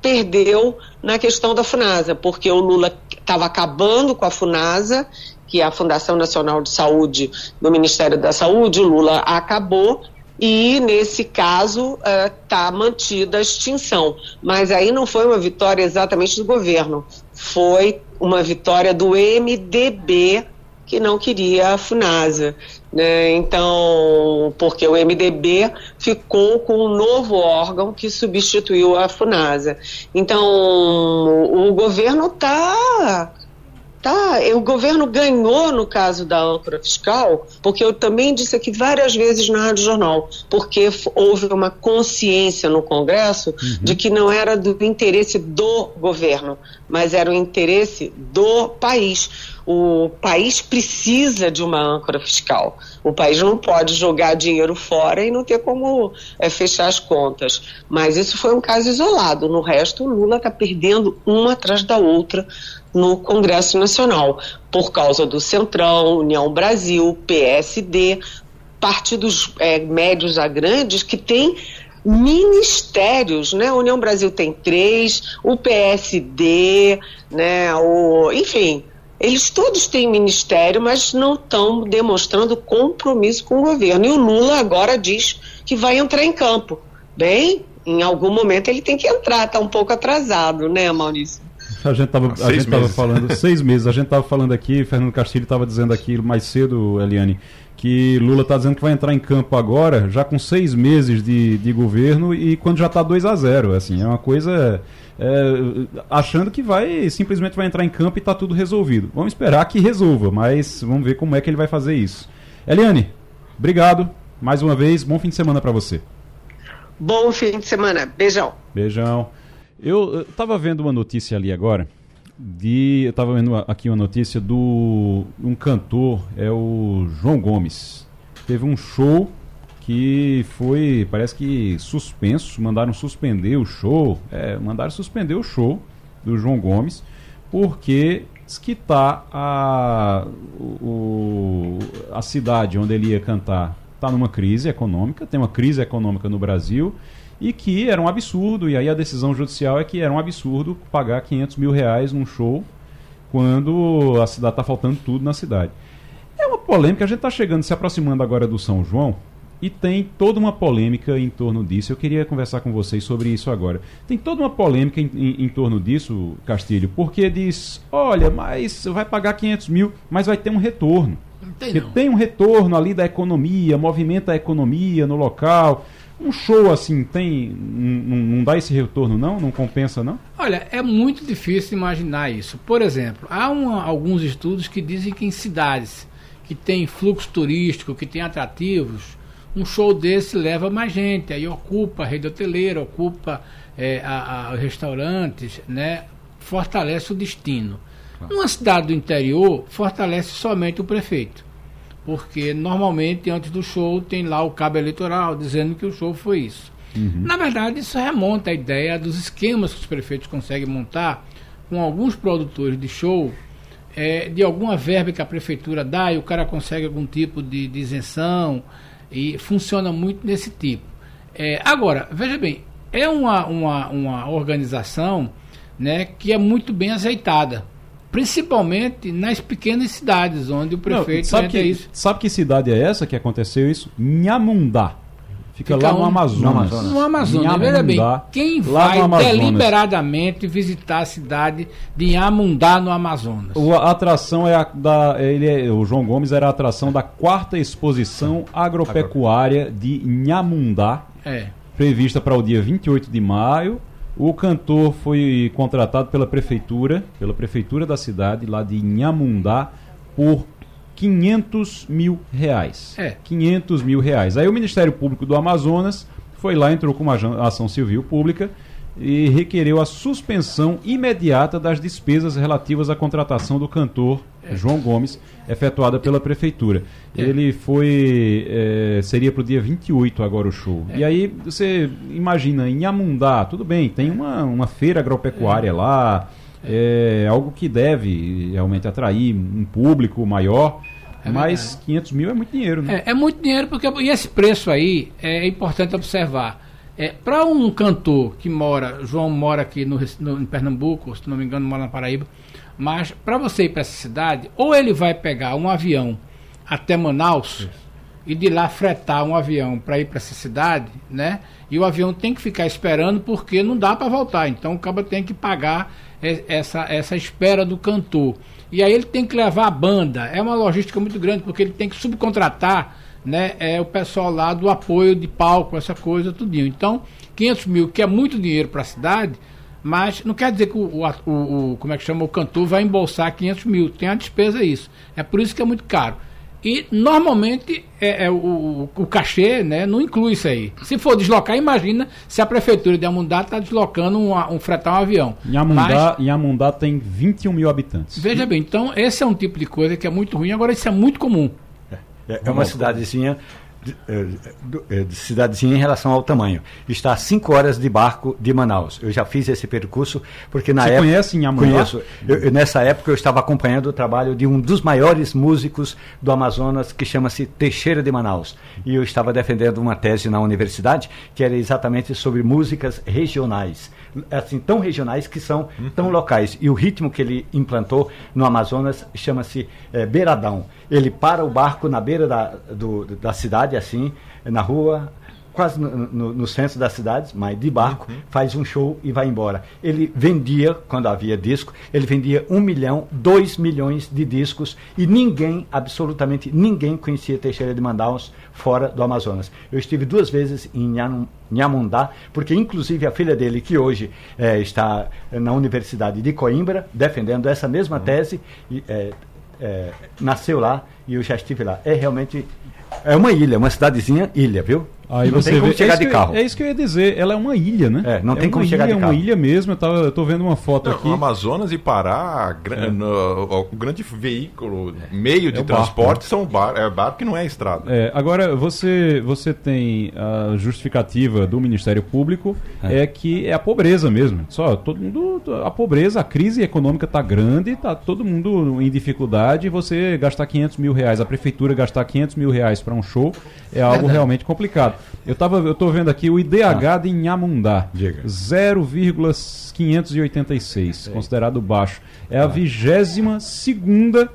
perdeu na questão da FUNASA, porque o Lula estava acabando com a FUNASA, que é a Fundação Nacional de Saúde do Ministério da Saúde, o Lula acabou e nesse caso está uh, mantida a extinção. Mas aí não foi uma vitória exatamente do governo, foi uma vitória do MDB que não queria a FUNASA. Né? Então, porque o MDB ficou com um novo órgão que substituiu a FUNASA. Então, o, governo está Tá, o governo ganhou no caso da âncora fiscal, porque eu também disse aqui várias vezes na Rádio Jornal, porque houve uma consciência no Congresso uhum. de que não era do interesse do governo, mas era o interesse do país. O país precisa de uma âncora fiscal. O país não pode jogar dinheiro fora e não ter como é, fechar as contas. Mas isso foi um caso isolado. No resto, o Lula está perdendo uma atrás da outra no Congresso Nacional, por causa do Centrão, União Brasil, PSD, partidos é, médios a grandes que têm ministérios, né? A União Brasil tem três, o PSD, né? O, enfim, eles todos têm ministério, mas não estão demonstrando compromisso com o governo. E o Lula agora diz que vai entrar em campo. Bem, em algum momento ele tem que entrar, está um pouco atrasado, né, Maurício? A gente estava falando seis meses. A gente estava falando aqui, Fernando Castilho estava dizendo aqui mais cedo, Eliane, que Lula está dizendo que vai entrar em campo agora, já com seis meses de, de governo e quando já está 2 a 0 assim, é uma coisa é, achando que vai simplesmente vai entrar em campo e está tudo resolvido. Vamos esperar que resolva, mas vamos ver como é que ele vai fazer isso. Eliane, obrigado mais uma vez, bom fim de semana para você. Bom fim de semana, beijão. Beijão. Eu estava vendo uma notícia ali agora de. Eu estava vendo aqui uma notícia do um cantor, é o João Gomes. Teve um show que foi, parece que suspenso, mandaram suspender o show, é, mandaram suspender o show do João Gomes, porque que tá a, o, a cidade onde ele ia cantar está numa crise econômica, tem uma crise econômica no Brasil e que era um absurdo, e aí a decisão judicial é que era um absurdo pagar 500 mil reais num show quando a cidade está faltando tudo na cidade. É uma polêmica, a gente está chegando, se aproximando agora do São João, e tem toda uma polêmica em torno disso. Eu queria conversar com vocês sobre isso agora. Tem toda uma polêmica em, em, em torno disso, Castilho, porque diz: olha, mas vai pagar 500 mil, mas vai ter um retorno. Tem, tem um retorno ali da economia, movimenta a economia no local. Um show assim tem. Não, não dá esse retorno, não? Não compensa, não? Olha, é muito difícil imaginar isso. Por exemplo, há uma, alguns estudos que dizem que em cidades que tem fluxo turístico, que tem atrativos, um show desse leva mais gente, aí ocupa a rede hoteleira, ocupa é, a, a, restaurantes, né? fortalece o destino. Numa cidade do interior, fortalece somente o prefeito porque normalmente antes do show tem lá o cabo eleitoral dizendo que o show foi isso. Uhum. Na verdade, isso remonta à ideia dos esquemas que os prefeitos conseguem montar com alguns produtores de show, é, de alguma verba que a prefeitura dá e o cara consegue algum tipo de, de isenção e funciona muito nesse tipo. É, agora, veja bem, é uma, uma, uma organização né, que é muito bem azeitada principalmente nas pequenas cidades, onde o prefeito Não, sabe que, isso. Sabe que cidade é essa que aconteceu isso? Nhamundá. Fica, Fica lá no, Amazonas. no Amazonas. No. Veja bem, quem vai deliberadamente visitar a cidade de Nhamundá, no Amazonas? O, a atração é a da. Ele é, o João Gomes era a atração da quarta exposição agropecuária de Nhamundá. É. Prevista para o dia 28 de maio o cantor foi contratado pela prefeitura, pela prefeitura da cidade, lá de Inhamundá, por 500 mil reais. É. 500 mil reais. Aí o Ministério Público do Amazonas foi lá, entrou com uma ação civil pública e requereu a suspensão imediata das despesas relativas à contratação do cantor é. João Gomes, efetuada pela prefeitura. É. Ele foi. É, seria para o dia 28 agora o show. É. E aí você imagina, em Amundá, tudo bem, tem uma, uma feira agropecuária lá, é algo que deve realmente atrair um público maior. É mas 500 mil é muito dinheiro, né? É, é, muito dinheiro, porque e esse preço aí é importante observar. É, Para um cantor que mora, João mora aqui no, no, em Pernambuco, se não me engano, mora na Paraíba, mas para você ir para essa cidade, ou ele vai pegar um avião até Manaus Isso. e de lá fretar um avião para ir para essa cidade, né? E o avião tem que ficar esperando porque não dá para voltar. Então o cabo tem que pagar essa, essa espera do cantor. E aí ele tem que levar a banda. É uma logística muito grande porque ele tem que subcontratar né, é o pessoal lá do apoio de palco, essa coisa, tudinho. Então, 500 mil, que é muito dinheiro para a cidade, mas não quer dizer que o, o, o, como é que chama, o cantor vai embolsar 500 mil, tem a despesa isso. É por isso que é muito caro. E normalmente é, é o, o, cachê né, não inclui isso aí. Se for deslocar, imagina se a prefeitura de Amundá está deslocando um, um fretar um avião. Em Amundá, Mas, em Amundá tem 21 mil habitantes. Veja bem, então esse é um tipo de coisa que é muito ruim. Agora, isso é muito comum. É, é uma cidadezinha é, é, de cidadezinha em relação ao tamanho. Está a 5 horas de barco de Manaus. Eu já fiz esse percurso porque na Você época conhece em Conheço. Eu, eu, nessa época eu estava acompanhando o trabalho de um dos maiores músicos do Amazonas que chama-se Teixeira de Manaus. E eu estava defendendo uma tese na universidade que era exatamente sobre músicas regionais assim, tão regionais que são uhum. tão locais. E o ritmo que ele implantou no Amazonas chama-se é, Beiradão. Ele para o barco na beira da, do, da cidade, assim, na rua, quase no, no, no, centro da cidade, mas de barco, uhum. faz um show e vai embora. Ele vendia, quando havia disco, ele vendia um milhão, dois milhões de discos e ninguém, absolutamente ninguém conhecia Teixeira de Manaus fora do Amazonas. Eu estive duas vezes em Nhamundá, porque inclusive a filha dele, que hoje é, está na Universidade de Coimbra, defendendo essa mesma uhum. tese, e, é, é, nasceu lá e eu já estive lá. É realmente é uma ilha, uma cidadezinha ilha, viu? Aí não você tem como vê, chegar é de carro. Eu, é isso que eu ia dizer. Ela é uma ilha, né? É, não é tem como ilha, chegar de carro. É uma ilha mesmo. Eu, tava, eu tô vendo uma foto não, aqui. Amazonas e Pará, é. no, o grande veículo, meio de é transporte, barco, né? são bar, é barco que não é estrada. É, agora, você, você tem a justificativa do Ministério Público é. é que é a pobreza mesmo. Só todo mundo. A pobreza, a crise econômica está grande, está todo mundo em dificuldade. Você gastar 500 mil reais, a prefeitura gastar 500 mil reais para um show é algo realmente complicado. Eu tava, eu tô vendo aqui o IDH ah. de Inhamundá, 0,586, considerado baixo. É a ah. vigésima segunda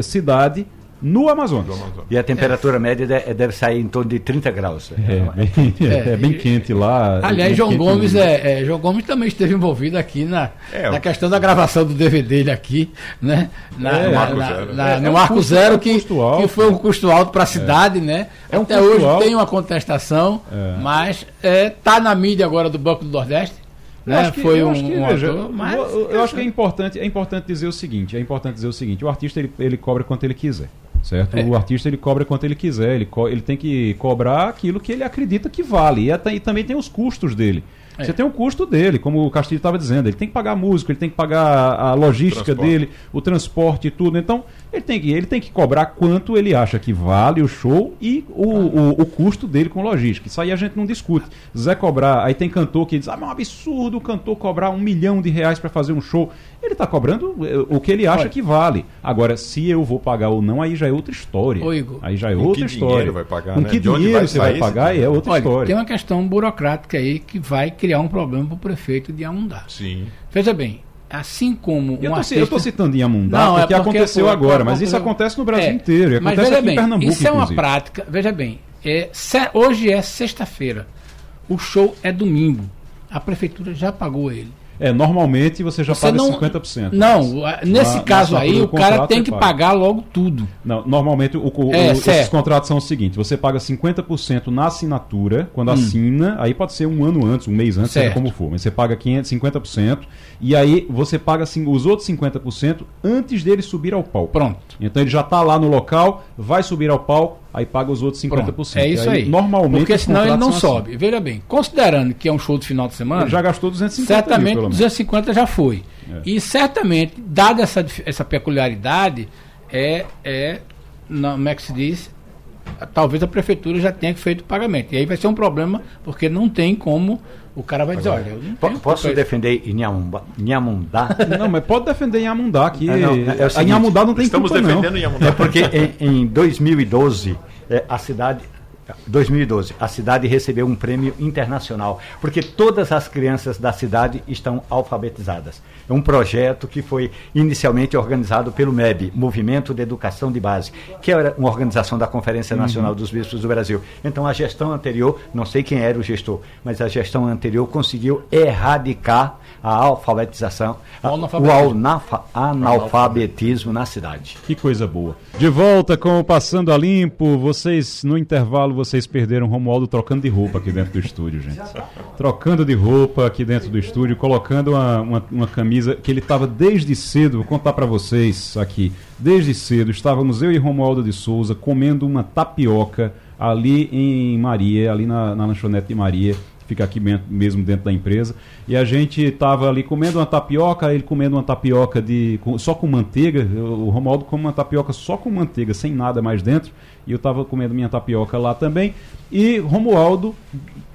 cidade no Amazonas. E a temperatura é. média deve sair em torno de 30 graus. É, bem, é, é bem quente lá. Aliás, João Gomes, é, é, João Gomes também esteve envolvido aqui na, é, na questão da gravação do DVD dele aqui, né? Na, é, na, Marco Zero, na, no Marco custo, Zero, que, que foi um custo alto para a cidade, né? Um Até hoje alto. tem uma contestação, mas está na mídia agora do Banco do Nordeste. Né? Que, foi um, que, um veja, ator, mas eu, eu acho que é importante, é importante dizer o seguinte, é importante dizer o seguinte, o artista ele, ele cobra quanto ele quiser certo? É. O artista ele cobra quanto ele quiser, ele, ele tem que cobrar aquilo que ele acredita que vale. E, até, e também tem os custos dele. É. Você tem o custo dele, como o Castilho estava dizendo. Ele tem que pagar a música, ele tem que pagar a logística dele, o transporte e tudo. Então, ele tem, que, ele tem que cobrar quanto ele acha que vale o show e o, o, o, custo dele com logística. Isso aí a gente não discute. Zé cobrar, aí tem cantor que diz: ah, é um absurdo o cantor cobrar um milhão de reais para fazer um show. Ele está cobrando eh, o que ele acha Olha. que vale. Agora, se eu vou pagar ou não, aí já é outra história. Ô, Igor, aí já é outra que história. Dinheiro vai pagar, com né? que dinheiro você vai pagar é outra Olha, história. Tem uma questão burocrática aí que vai criar um problema para o prefeito de Amundá. Sim. Veja bem, assim como um eu estou citando Inhamundá não, porque, é porque aconteceu foi, agora, mas isso acontece no Brasil é, inteiro. E mas veja bem, Pernambuco, isso é uma prática. Veja bem, é, hoje é sexta-feira, o show é domingo. A prefeitura já pagou ele. É, normalmente você já você paga não, 50%. Não, nesse na, caso na aí, o cara tem que paga. pagar logo tudo. Não, normalmente o, o, é, esses contratos são o seguinte: você paga 50% na assinatura, quando hum. assina, aí pode ser um ano antes, um mês antes, seja como for, mas você paga 500, 50%, e aí você paga assim, os outros 50% antes dele subir ao palco. Pronto. Então ele já está lá no local, vai subir ao palco, aí paga os outros 50%. Pronto, é isso aí. aí. Normalmente. Porque senão ele não sobe. Assim. Veja bem, considerando que é um show de final de semana. Ele já gastou 250 Certamente mil, 250 já foi. É. E certamente, dada essa, essa peculiaridade, é, é. Não, como é que se diz? Talvez a prefeitura já tenha feito o pagamento. E aí vai ser um problema, porque não tem como o cara vai dizer, olha, posso defender Inhamundá? Não, mas pode defender Inhamundá aqui. É, não, é o seguinte, Inhamundá não tem Estamos culpa, defendendo não. Inhamundá. É porque em, em 2012 é, a cidade 2012, a cidade recebeu um prêmio internacional, porque todas as crianças da cidade estão alfabetizadas. É um projeto que foi inicialmente organizado pelo MEB, Movimento de Educação de Base, que era uma organização da Conferência uhum. Nacional uhum. dos Bispos do Brasil. Então a gestão anterior, não sei quem era o gestor, mas a gestão anterior conseguiu erradicar a alfabetização, o, o analfabetismo na cidade. Que coisa boa. De volta com o Passando a Limpo, vocês, no intervalo, vocês perderam o Romualdo trocando de roupa aqui dentro do estúdio, gente. Trocando de roupa aqui dentro do estúdio, colocando uma, uma, uma camisa que ele estava desde cedo, vou contar para vocês aqui, desde cedo, estávamos eu e Romualdo de Souza comendo uma tapioca ali em Maria, ali na, na lanchonete de Maria, fica aqui mesmo dentro da empresa. E a gente estava ali comendo uma tapioca, ele comendo uma tapioca de só com manteiga. O Romualdo come uma tapioca só com manteiga, sem nada mais dentro. E eu estava comendo minha tapioca lá também. E Romualdo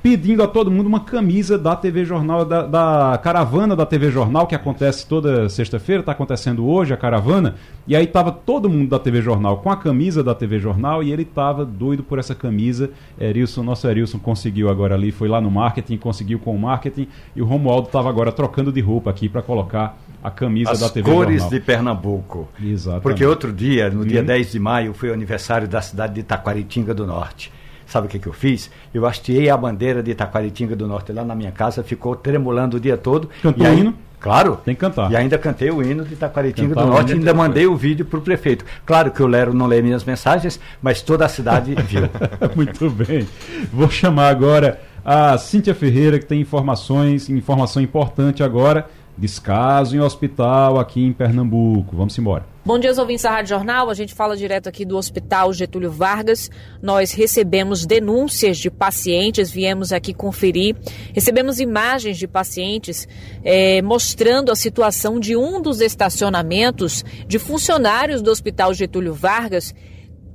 pedindo a todo mundo uma camisa da TV Jornal, da, da caravana da TV Jornal, que acontece toda sexta-feira, está acontecendo hoje a caravana. E aí estava todo mundo da TV Jornal com a camisa da TV Jornal e ele estava doido por essa camisa. Erilson, nosso Erilson conseguiu agora ali, foi lá no marketing, conseguiu com o marketing. E o Romualdo estava agora trocando de roupa aqui para colocar a camisa As da TV Jornal. cores de Pernambuco. Exatamente. Porque outro dia, no dia hum. 10 de maio, foi o aniversário da cidade de Taquaritinga do Norte. Sabe o que, que eu fiz? Eu hasteei a bandeira de Itaquaritinga do Norte lá na minha casa, ficou tremulando o dia todo. Cantou aí, hino? Claro. Tem que cantar. E ainda cantei o hino de Itaquaritinga do Norte e ainda mandei o vídeo para o prefeito. Claro que o Lero não lê minhas mensagens, mas toda a cidade viu. Muito bem. Vou chamar agora a Cíntia Ferreira, que tem informações, informação importante agora Descaso em hospital aqui em Pernambuco. Vamos embora. Bom dia, ouvintes da Rádio Jornal. A gente fala direto aqui do Hospital Getúlio Vargas. Nós recebemos denúncias de pacientes, viemos aqui conferir. Recebemos imagens de pacientes é, mostrando a situação de um dos estacionamentos de funcionários do Hospital Getúlio Vargas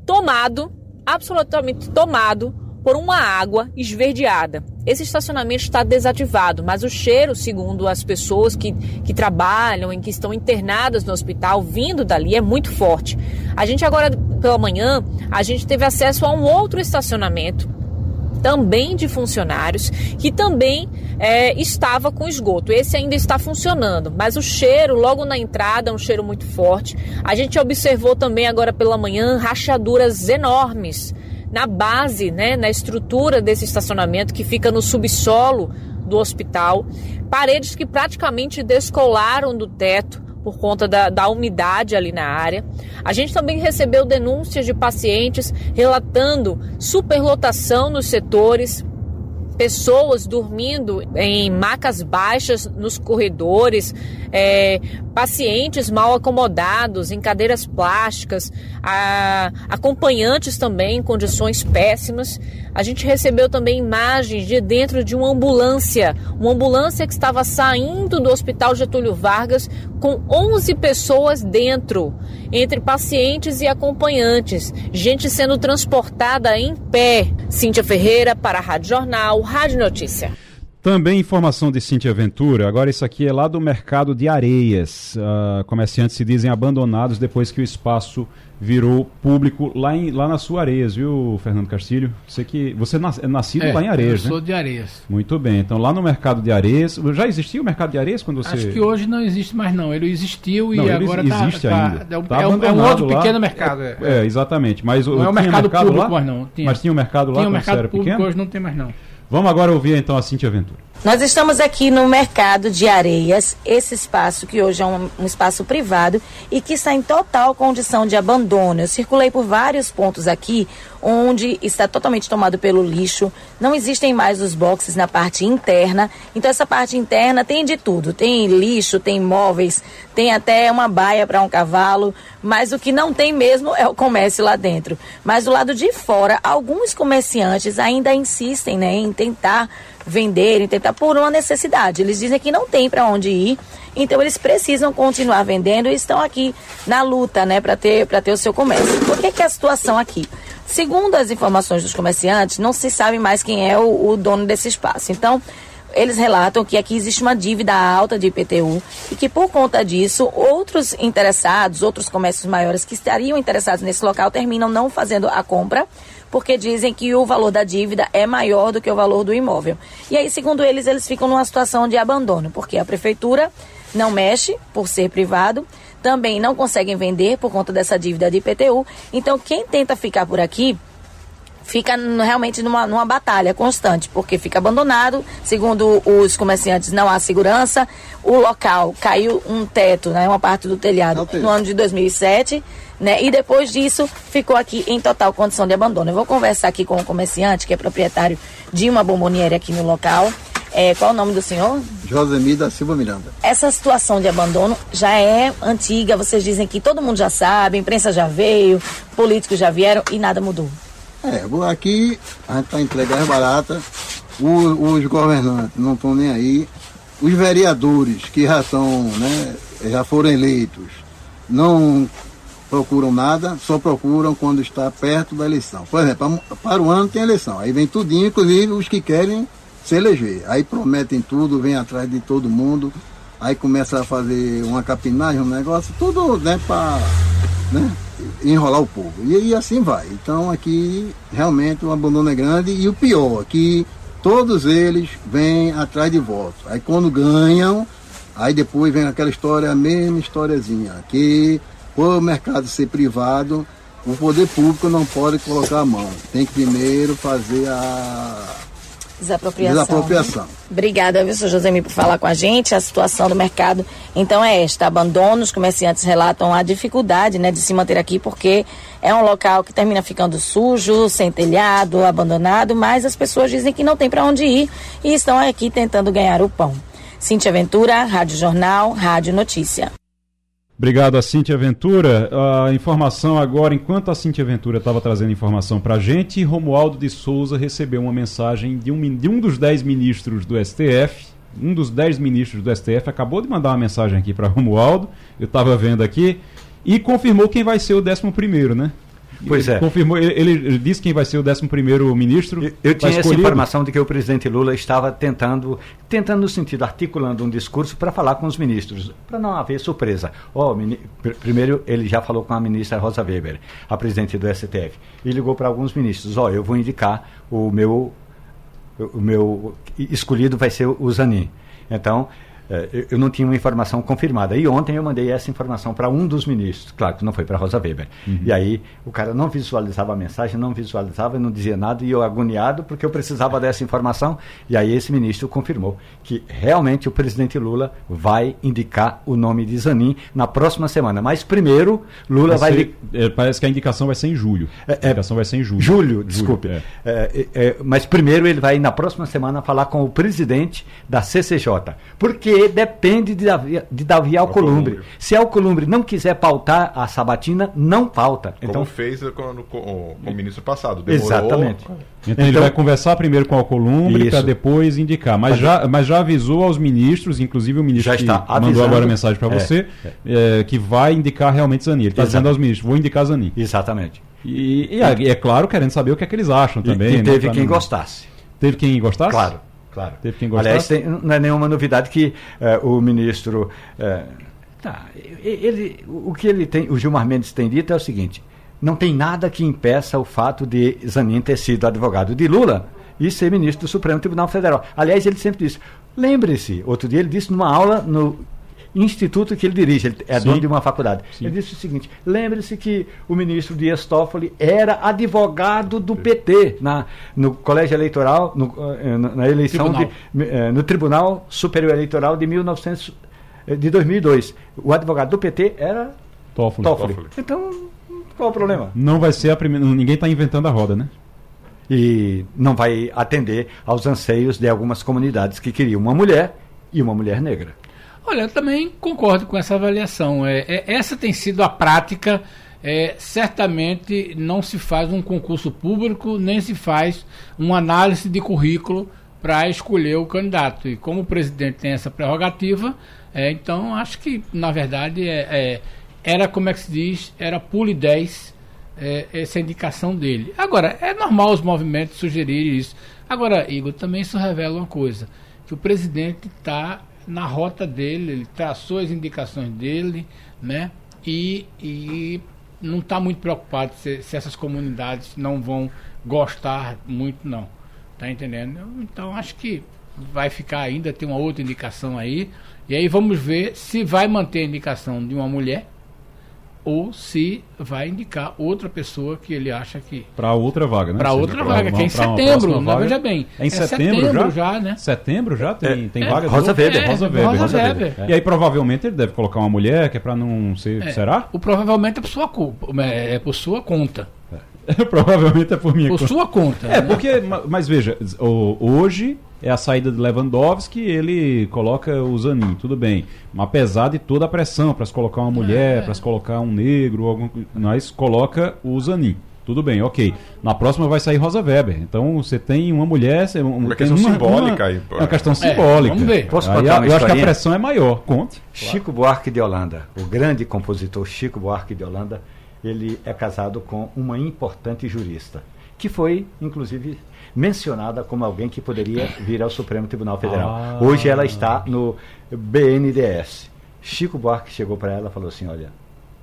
tomado, absolutamente tomado, por uma água esverdeada. Esse estacionamento está desativado, mas o cheiro, segundo as pessoas que, que trabalham e que estão internadas no hospital, vindo dali, é muito forte. A gente agora, pela manhã, a gente teve acesso a um outro estacionamento também de funcionários, que também é, estava com esgoto. Esse ainda está funcionando, mas o cheiro, logo na entrada, é um cheiro muito forte. A gente observou também agora pela manhã rachaduras enormes na base, né, na estrutura desse estacionamento que fica no subsolo do hospital, paredes que praticamente descolaram do teto por conta da, da umidade ali na área. A gente também recebeu denúncias de pacientes relatando superlotação nos setores, pessoas dormindo em macas baixas nos corredores, é, pacientes mal acomodados em cadeiras plásticas, a, acompanhantes também em condições péssimas. A gente recebeu também imagens de dentro de uma ambulância, uma ambulância que estava saindo do Hospital Getúlio Vargas com 11 pessoas dentro, entre pacientes e acompanhantes, gente sendo transportada em pé. Cíntia Ferreira para a Rádio Jornal, Rádio Notícia. Também informação de Cintia Ventura, agora isso aqui é lá do mercado de areias. Uh, comerciantes se dizem abandonados depois que o espaço virou público lá, em, lá na sua Areias, viu, Fernando Castilho? Você que você é nascido é, lá em Areias, eu né? sou de Areias. Muito bem. Então lá no mercado de Areias, já existia o mercado de Areias quando você Acho que hoje não existe mais não. Ele existiu não, e agora tá- existe tá, ainda. Tá, é, um, tá é, um, é um outro lá. pequeno mercado. É, é, exatamente. Mas não é o mercado, mercado público, lá? mas não. Tinha. Mas tinha o um mercado lá tinha o mercado público pequeno? hoje não tem mais não. Vamos agora ouvir então a Cintia Ventura. Nós estamos aqui no mercado de areias, esse espaço que hoje é um, um, espaço privado e que está em total condição de abandono. Eu circulei por vários pontos aqui onde está totalmente tomado pelo lixo, não existem mais os boxes na parte interna. Então essa parte interna tem de tudo, tem lixo, tem móveis, tem até uma baia para um cavalo, mas o que não tem mesmo é o comércio lá dentro. Mas do lado de fora, alguns comerciantes ainda insistem né, em tentar venderem, tentar por uma necessidade. Eles dizem que não tem para onde ir, então eles precisam continuar vendendo e estão aqui na luta, né, para ter para ter o seu comércio. Por que que é a situação aqui? Segundo as informações dos comerciantes, não se sabe mais quem é o, o dono desse espaço. Então, eles relatam que aqui existe uma dívida alta de IPTU e que por conta disso, outros interessados, outros comércios maiores que estariam interessados nesse local terminam não fazendo a compra porque dizem que o valor da dívida é maior do que o valor do imóvel. E aí, segundo eles, eles ficam numa situação de abandono, porque a prefeitura não mexe por ser privado, também não conseguem vender por conta dessa dívida de IPTU. Então, quem tenta ficar por aqui fica realmente numa, numa batalha constante, porque fica abandonado, segundo os comerciantes, não há segurança. O local caiu um teto, né, uma parte do telhado, no ano de 2007 né? E depois disso ficou aqui em total condição de abandono. Eu vou conversar aqui com o comerciante, que é proprietário de uma bomboniere aqui no local. É, qual o nome do senhor? Josemir da Silva Miranda. Essa situação de abandono já é antiga, vocês dizem que todo mundo já sabe, a imprensa já veio, políticos já vieram e nada mudou. É, aqui a gente está entregando barata, os, os governantes não estão nem aí, os vereadores que já estão, né, já foram eleitos, não procuram nada, só procuram quando está perto da eleição. Por exemplo, para o ano tem eleição, aí vem tudinho, inclusive os que querem se eleger. Aí prometem tudo, vem atrás de todo mundo, aí começa a fazer uma capinagem, um negócio, tudo né, para né, enrolar o povo. E, e assim vai. Então aqui realmente o abandono é grande e o pior, que todos eles vêm atrás de votos. Aí quando ganham, aí depois vem aquela história, a mesma historiazinha, que por o mercado ser privado, o poder público não pode colocar a mão. Tem que primeiro fazer a Desapropriação. Desapropriação. Obrigada, viu, senhor Josemir, por falar com a gente. A situação do mercado, então, é esta. Abandono, os comerciantes relatam a dificuldade né, de se manter aqui, porque é um local que termina ficando sujo, sem telhado, abandonado, mas as pessoas dizem que não tem para onde ir e estão aqui tentando ganhar o pão. Cintia Ventura, Rádio Jornal, Rádio Notícia. Obrigado a Cintia Ventura. A informação agora, enquanto a Cintia Ventura estava trazendo informação para a gente, Romualdo de Souza recebeu uma mensagem de um, de um dos dez ministros do STF. Um dos dez ministros do STF acabou de mandar uma mensagem aqui para Romualdo, eu estava vendo aqui, e confirmou quem vai ser o décimo primeiro, né? Pois é. Confirmou, ele, ele, disse quem vai ser o 11 ministro. Eu, eu tinha essa informação de que o presidente Lula estava tentando, tentando no sentido, articulando um discurso para falar com os ministros, para não haver surpresa. Oh, primeiro, ele já falou com a ministra Rosa Weber, a presidente do STF, e ligou para alguns ministros: Ó, oh, eu vou indicar o meu, o meu escolhido vai ser o Zanin. Então, eu não tinha uma informação confirmada. E ontem eu mandei essa informação para um dos ministros, claro que não foi para Rosa Weber. Uhum. E aí o cara não visualizava a mensagem, não visualizava, não dizia nada, e eu agoniado porque eu precisava dessa informação. E aí esse ministro confirmou que realmente o presidente Lula vai indicar o nome de Zanin na próxima semana. Mas primeiro, Lula vai. vai... É, parece que a indicação vai ser em julho. É, a indicação vai ser em julho. Julho, desculpe. Julho, é. É, mas primeiro ele vai, na próxima semana, falar com o presidente da CCJ. Porque depende de Davi, de Davi Alcolumbre. Alcolumbre. Se Alcolumbre não quiser pautar a sabatina, não pauta. Como então fez com, com, com o ministro passado. Demorou. Exatamente. Então, então, ele vai conversar primeiro com o Alcolumbre para depois indicar. Mas, mas, já, mas já avisou aos ministros, inclusive o ministro já está que mandou agora mensagem para é, você, é. É, que vai indicar realmente Zanin. Ele está dizendo aos ministros, vou indicar Zanin. Exatamente. E, e, é, é, claro, querendo saber o que é que eles acham também. E, e né, teve quem não... gostasse. Teve quem gostasse? Claro. Claro. Teve quem gostasse. Aliás, tem, não é nenhuma novidade que uh, o ministro. Uh, tá, ele, o que ele tem, o Gilmar Mendes tem dito é o seguinte: não tem nada que impeça o fato de Zanin ter sido advogado de Lula e ser ministro do Supremo Tribunal Federal. Aliás, ele sempre disse. Lembre-se, outro dia ele disse numa aula no instituto que ele dirige, ele é Sim. dono de uma faculdade. Sim. Ele disse o seguinte: lembre-se que o ministro Dias Toffoli era advogado do PT na, no colégio eleitoral, no, eh, na eleição Tribunal. De, eh, no Tribunal Superior Eleitoral de 1900, eh, de 2002. O advogado do PT era Toffoli. Toffoli. Toffoli. Então, qual o problema? Não vai ser a primeira. Ninguém está inventando a roda, né? E não vai atender aos anseios de algumas comunidades que queriam uma mulher e uma mulher negra. Olha, eu também concordo com essa avaliação. É, é essa tem sido a prática. É, certamente não se faz um concurso público, nem se faz uma análise de currículo para escolher o candidato. E como o presidente tem essa prerrogativa, é, então acho que, na verdade, é, é era, como é que se diz, era pule 10 é, essa indicação dele. Agora, é normal os movimentos sugerirem isso. Agora, Igor, também isso revela uma coisa, que o presidente está na rota dele, ele traçou as indicações dele, né? E, e não está muito preocupado se, se, essas comunidades não vão gostar muito, não. Tá entendendo? Então acho que vai ficar ainda, tem uma outra indicação aí. E aí vamos ver se vai manter a indicação de uma mulher ou se vai indicar outra pessoa que ele acha que. Para outra vaga, né? Para outra vaga, que é em setembro, não veja bem. É em é setembro, setembro já? já? né? Setembro já tem, é, tem é, vaga Rosa Weber. É, Rosa Weber. Rosa, Rosa Weber. Weber. E aí provavelmente ele deve colocar uma mulher, que é para não ser. É, será? O provavelmente é por sua culpa, é por sua conta. provavelmente é por minha por conta. Por sua conta. É, né? porque, mas veja, hoje é a saída de Lewandowski, ele coloca o Zanin, tudo bem. Mas apesar de toda a pressão para se colocar uma mulher, é. para se colocar um negro, algum, nós coloca o Zanin. Tudo bem, ok. Na próxima vai sair Rosa Weber. Então você tem uma mulher. Um, uma questão uma, simbólica aí. Uma, uma questão simbólica. É, vamos ver. Posso aí, eu acho que a pressão é maior. Conte. Chico Buarque de Holanda, o grande compositor Chico Buarque de Holanda, ele é casado com uma importante jurista, que foi, inclusive, mencionada como alguém que poderia vir ao Supremo Tribunal Federal. Ah. Hoje ela está no BNDES. Chico Buarque chegou para ela e falou assim: Olha,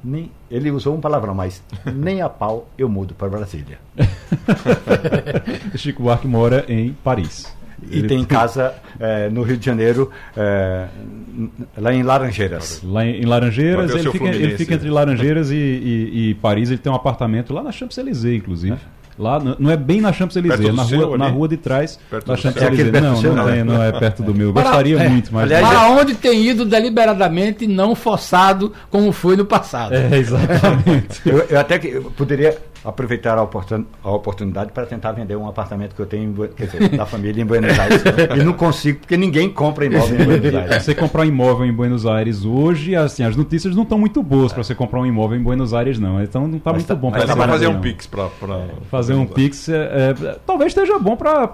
nem, ele usou um palavrão, mas nem a pau eu mudo para Brasília. Chico Buarque mora em Paris. E tem casa é, no Rio de Janeiro, é, lá em Laranjeiras. Lá em, em Laranjeiras, ele fica, ele fica, entre Laranjeiras e, e, e, Paris, ele tem um apartamento lá na Champs-Élysées, inclusive. É. Lá, não é bem na Champs-Élysées, é na, rua, na rua de trás perto da Champs-Élysées. É não, não, é, não é perto do meu. Gostaria para, muito, mas... Aliás, para onde tem ido deliberadamente, não forçado, como foi no passado. É, exatamente. eu, eu até que eu poderia aproveitar a, oportun, a oportunidade para tentar vender um apartamento que eu tenho, em, quer dizer, da família em Buenos Aires. e não consigo, porque ninguém compra imóvel em Buenos Aires. Você comprar um imóvel em Buenos Aires hoje, assim, as notícias não estão muito boas para você comprar um imóvel em Buenos Aires, não. Então não está muito tá, bom para fazer um Pix para. Fazer um Pix, é, é, talvez esteja bom para.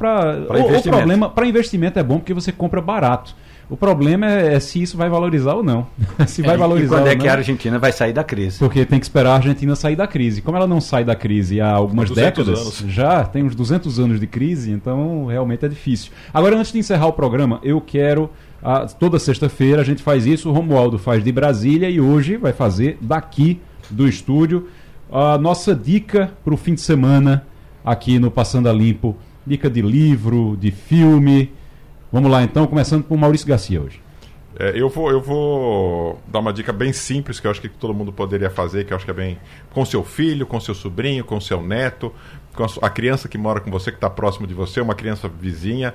O, o problema, para investimento é bom porque você compra barato. O problema é, é, se isso vai valorizar ou não. se vai valorizar e quando é que a Argentina vai sair da crise? Porque tem que esperar a Argentina sair da crise. Como ela não sai da crise há algumas décadas, anos. já tem uns 200 anos de crise, então realmente é difícil. Agora, antes de encerrar o programa, eu quero. A, toda sexta-feira a gente faz isso, o Romualdo faz de Brasília e hoje vai fazer daqui do estúdio a nossa dica para o fim de semana aqui no Passando a Limpo. Dica de livro, de filme Vamos lá então, começando com o Maurício Garcia hoje. É, eu, vou, eu vou dar uma dica bem simples que eu acho que todo mundo poderia fazer, que eu acho que é bem com seu filho, com seu sobrinho, com seu neto, com a criança que mora com você, que está próximo de você, uma criança vizinha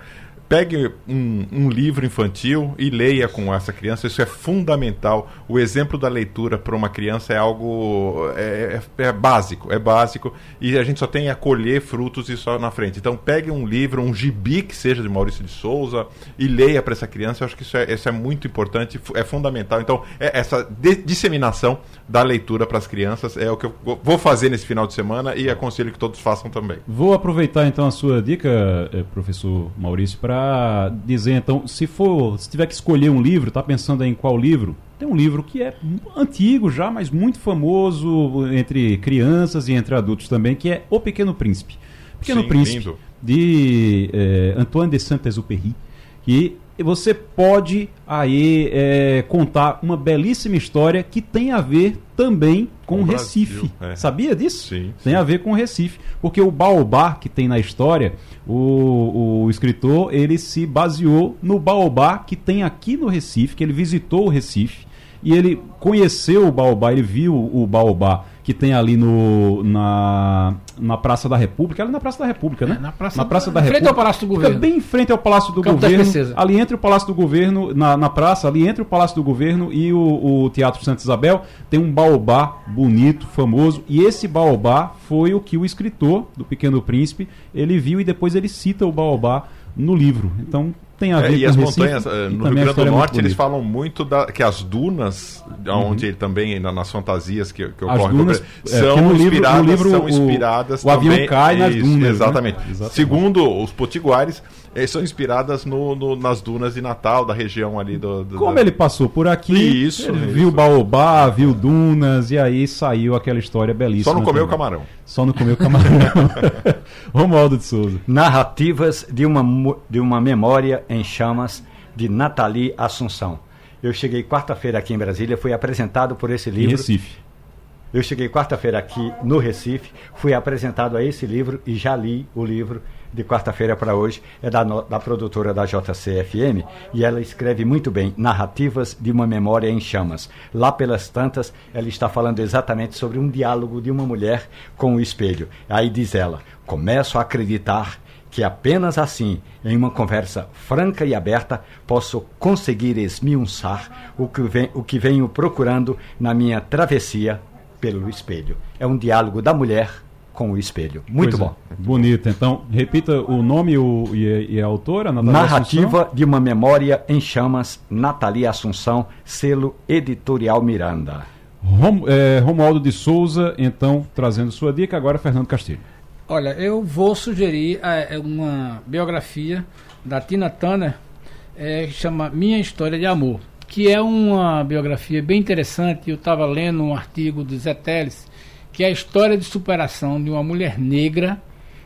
pegue um, um, livro infantil e leia com essa criança. Isso é fundamental. O exemplo da leitura para uma criança é algo é, é, é, básico, é básico e a gente só tem a colher frutos isso na frente. Então pegue um livro, um gibi que seja de Maurício de Souza e leia para essa criança. Eu acho que isso é, isso é muito importante, é fundamental. Então é essa disseminação da leitura para as crianças é o que eu vou fazer nesse final de semana e aconselho que todos façam também. Vou aproveitar então a sua dica, eh, professor Maurício, para para dizer, então, se for, se tiver que escolher um livro, está pensando em qual livro? Tem um livro que é antigo já, mas muito famoso entre crianças e entre adultos também, que é O Pequeno Príncipe. Pequeno Sim, Príncipe, lindo. de é, Antoine de Saint-Exupéry, que você pode aí é, contar uma belíssima história que tem a ver também com o Recife. É. Sabia disso? Sim, tem sim. a ver com Recife. Porque o baobá que tem na história, o, o escritor ele se baseou no baobá que tem aqui no Recife, que ele visitou o Recife e ele conheceu o baobá, ele viu o baobá que tem ali no, na, na Praça da República, ali na Praça da República, né? É, na Praça, na Praça da, da República. Frente ao Palácio do Governo. bem em frente ao Palácio do Campo Governo. Ali entre o Palácio do Governo, na, na praça, ali entre o Palácio do Governo e o, o Teatro Santa Isabel, tem um baobá bonito, famoso, e esse baobá foi o que o escritor do Pequeno Príncipe, ele viu e depois ele cita o baobá no livro. Então tem a é, ver é, e com as montanhas eh, no Rio Grande do Norte eles falam muito da, que as dunas onde uhum. ele também nas fantasias que, que ocorrem dunas, é, são, no inspiradas, livro, no livro, são inspiradas o, o avião cai nas dunas né? exatamente. Né? exatamente segundo os potiguares é, são inspiradas no, no, nas dunas de Natal, da região ali do. do Como da... ele passou por aqui, isso, ele isso. viu Baobá, viu dunas, e aí saiu aquela história belíssima. Só não comeu também. camarão. Só não comeu camarão. Romualdo de Souza. Narrativas de uma, de uma memória em chamas de Nathalie Assunção. Eu cheguei quarta-feira aqui em Brasília, fui apresentado por esse livro. Em Recife. Eu cheguei quarta-feira aqui no Recife, fui apresentado a esse livro e já li o livro de quarta-feira para hoje. É da, da produtora da JCFM e ela escreve muito bem Narrativas de uma Memória em Chamas. Lá pelas tantas, ela está falando exatamente sobre um diálogo de uma mulher com o espelho. Aí diz ela: Começo a acreditar que apenas assim, em uma conversa franca e aberta, posso conseguir esmiuçar o que, vem, o que venho procurando na minha travessia pelo espelho. É um diálogo da mulher com o espelho. Muito bom. bonito. Então, repita o nome o, e, e a autora. Narrativa Assunção. de uma Memória em Chamas, Natalia Assunção, selo editorial Miranda. Rom, é, Romualdo de Souza, então, trazendo sua dica. Agora, Fernando Castilho. Olha, eu vou sugerir é, uma biografia da Tina Turner, é, que chama Minha História de Amor que é uma biografia bem interessante. Eu estava lendo um artigo do Zé Teles, que é a história de superação de uma mulher negra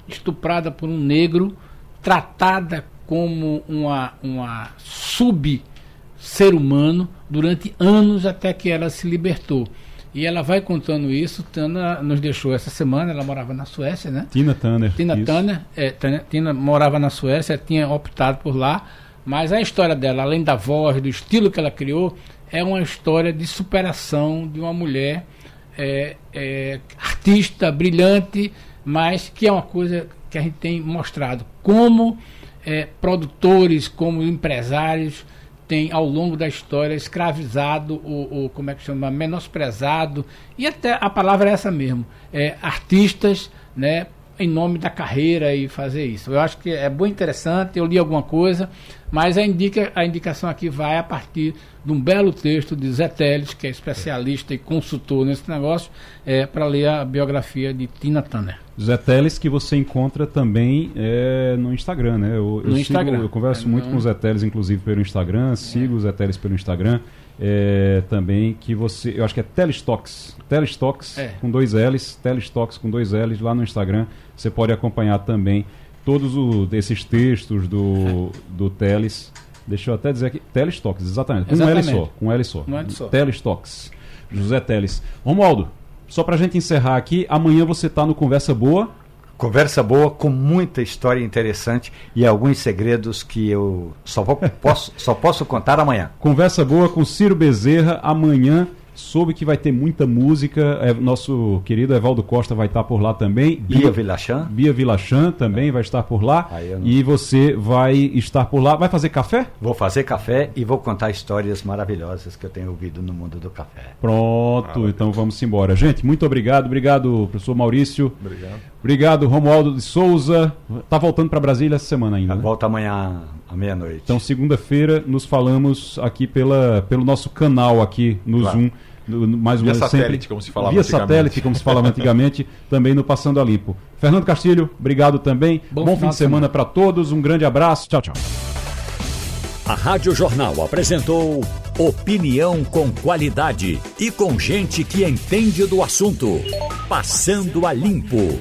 estuprada por um negro, tratada como uma, uma sub-ser humano durante anos até que ela se libertou. E ela vai contando isso. Tana nos deixou essa semana, ela morava na Suécia, né? Tina Tanner. Tina Tanner, é, Tina morava na Suécia, tinha optado por lá. Mas a história dela, além da voz, do estilo que ela criou, é uma história de superação de uma mulher é, é, artista, brilhante, mas que é uma coisa que a gente tem mostrado. Como é, produtores, como empresários têm ao longo da história escravizado o, o, como é que chama menosprezado e até a palavra é essa mesmo é, artistas né em nome da carreira e fazer isso. Eu acho que é bom interessante eu li alguma coisa mas a, indica, a indicação aqui vai a partir de um belo texto de Zé Teles, que é especialista e consultor nesse negócio, é, para ler a biografia de Tina Turner. Zé Teles, que você encontra também é, no Instagram, né? Eu, eu no sigo, Instagram. Eu converso é, muito com o Zé Teles, inclusive, pelo Instagram, sigo o Zé Teles pelo Instagram. É, também que você, eu acho que é Telestox, Telestox é. com dois L's, Telestox com dois L's lá no Instagram. Você pode acompanhar também todos o, esses textos do, do Teles. Deixa eu até dizer aqui. Telestox, exatamente. Com exatamente. um L só. Com um L só. Um L só. Telestox. José Teles. Romualdo, só pra gente encerrar aqui, amanhã você tá no Conversa Boa. Conversa boa com muita história interessante e alguns segredos que eu só, vou, posso, só posso contar amanhã. Conversa boa com Ciro Bezerra amanhã Soube que vai ter muita música. É, nosso querido Evaldo Costa vai estar por lá também. Bia Vilachan. Bia Vilachan também é. vai estar por lá. Não... E você vai estar por lá. Vai fazer café? Vou fazer café e vou contar histórias maravilhosas que eu tenho ouvido no mundo do café. Pronto, então vamos embora. Gente, muito obrigado. Obrigado, professor Maurício. Obrigado. Obrigado, Romualdo de Souza. Tá voltando para Brasília essa semana ainda. Né? Volta amanhã à meia-noite. Então, segunda-feira, nos falamos aqui pela, pelo nosso canal aqui no claro. Zoom mais via satélite, sempre, como se falava via satélite, como se falava antigamente, também no Passando a Limpo. Fernando Castilho, obrigado também. Bom, Bom fim de semana para todos. Um grande abraço. Tchau, tchau. A Rádio Jornal apresentou opinião com qualidade e com gente que entende do assunto. Passando a Limpo.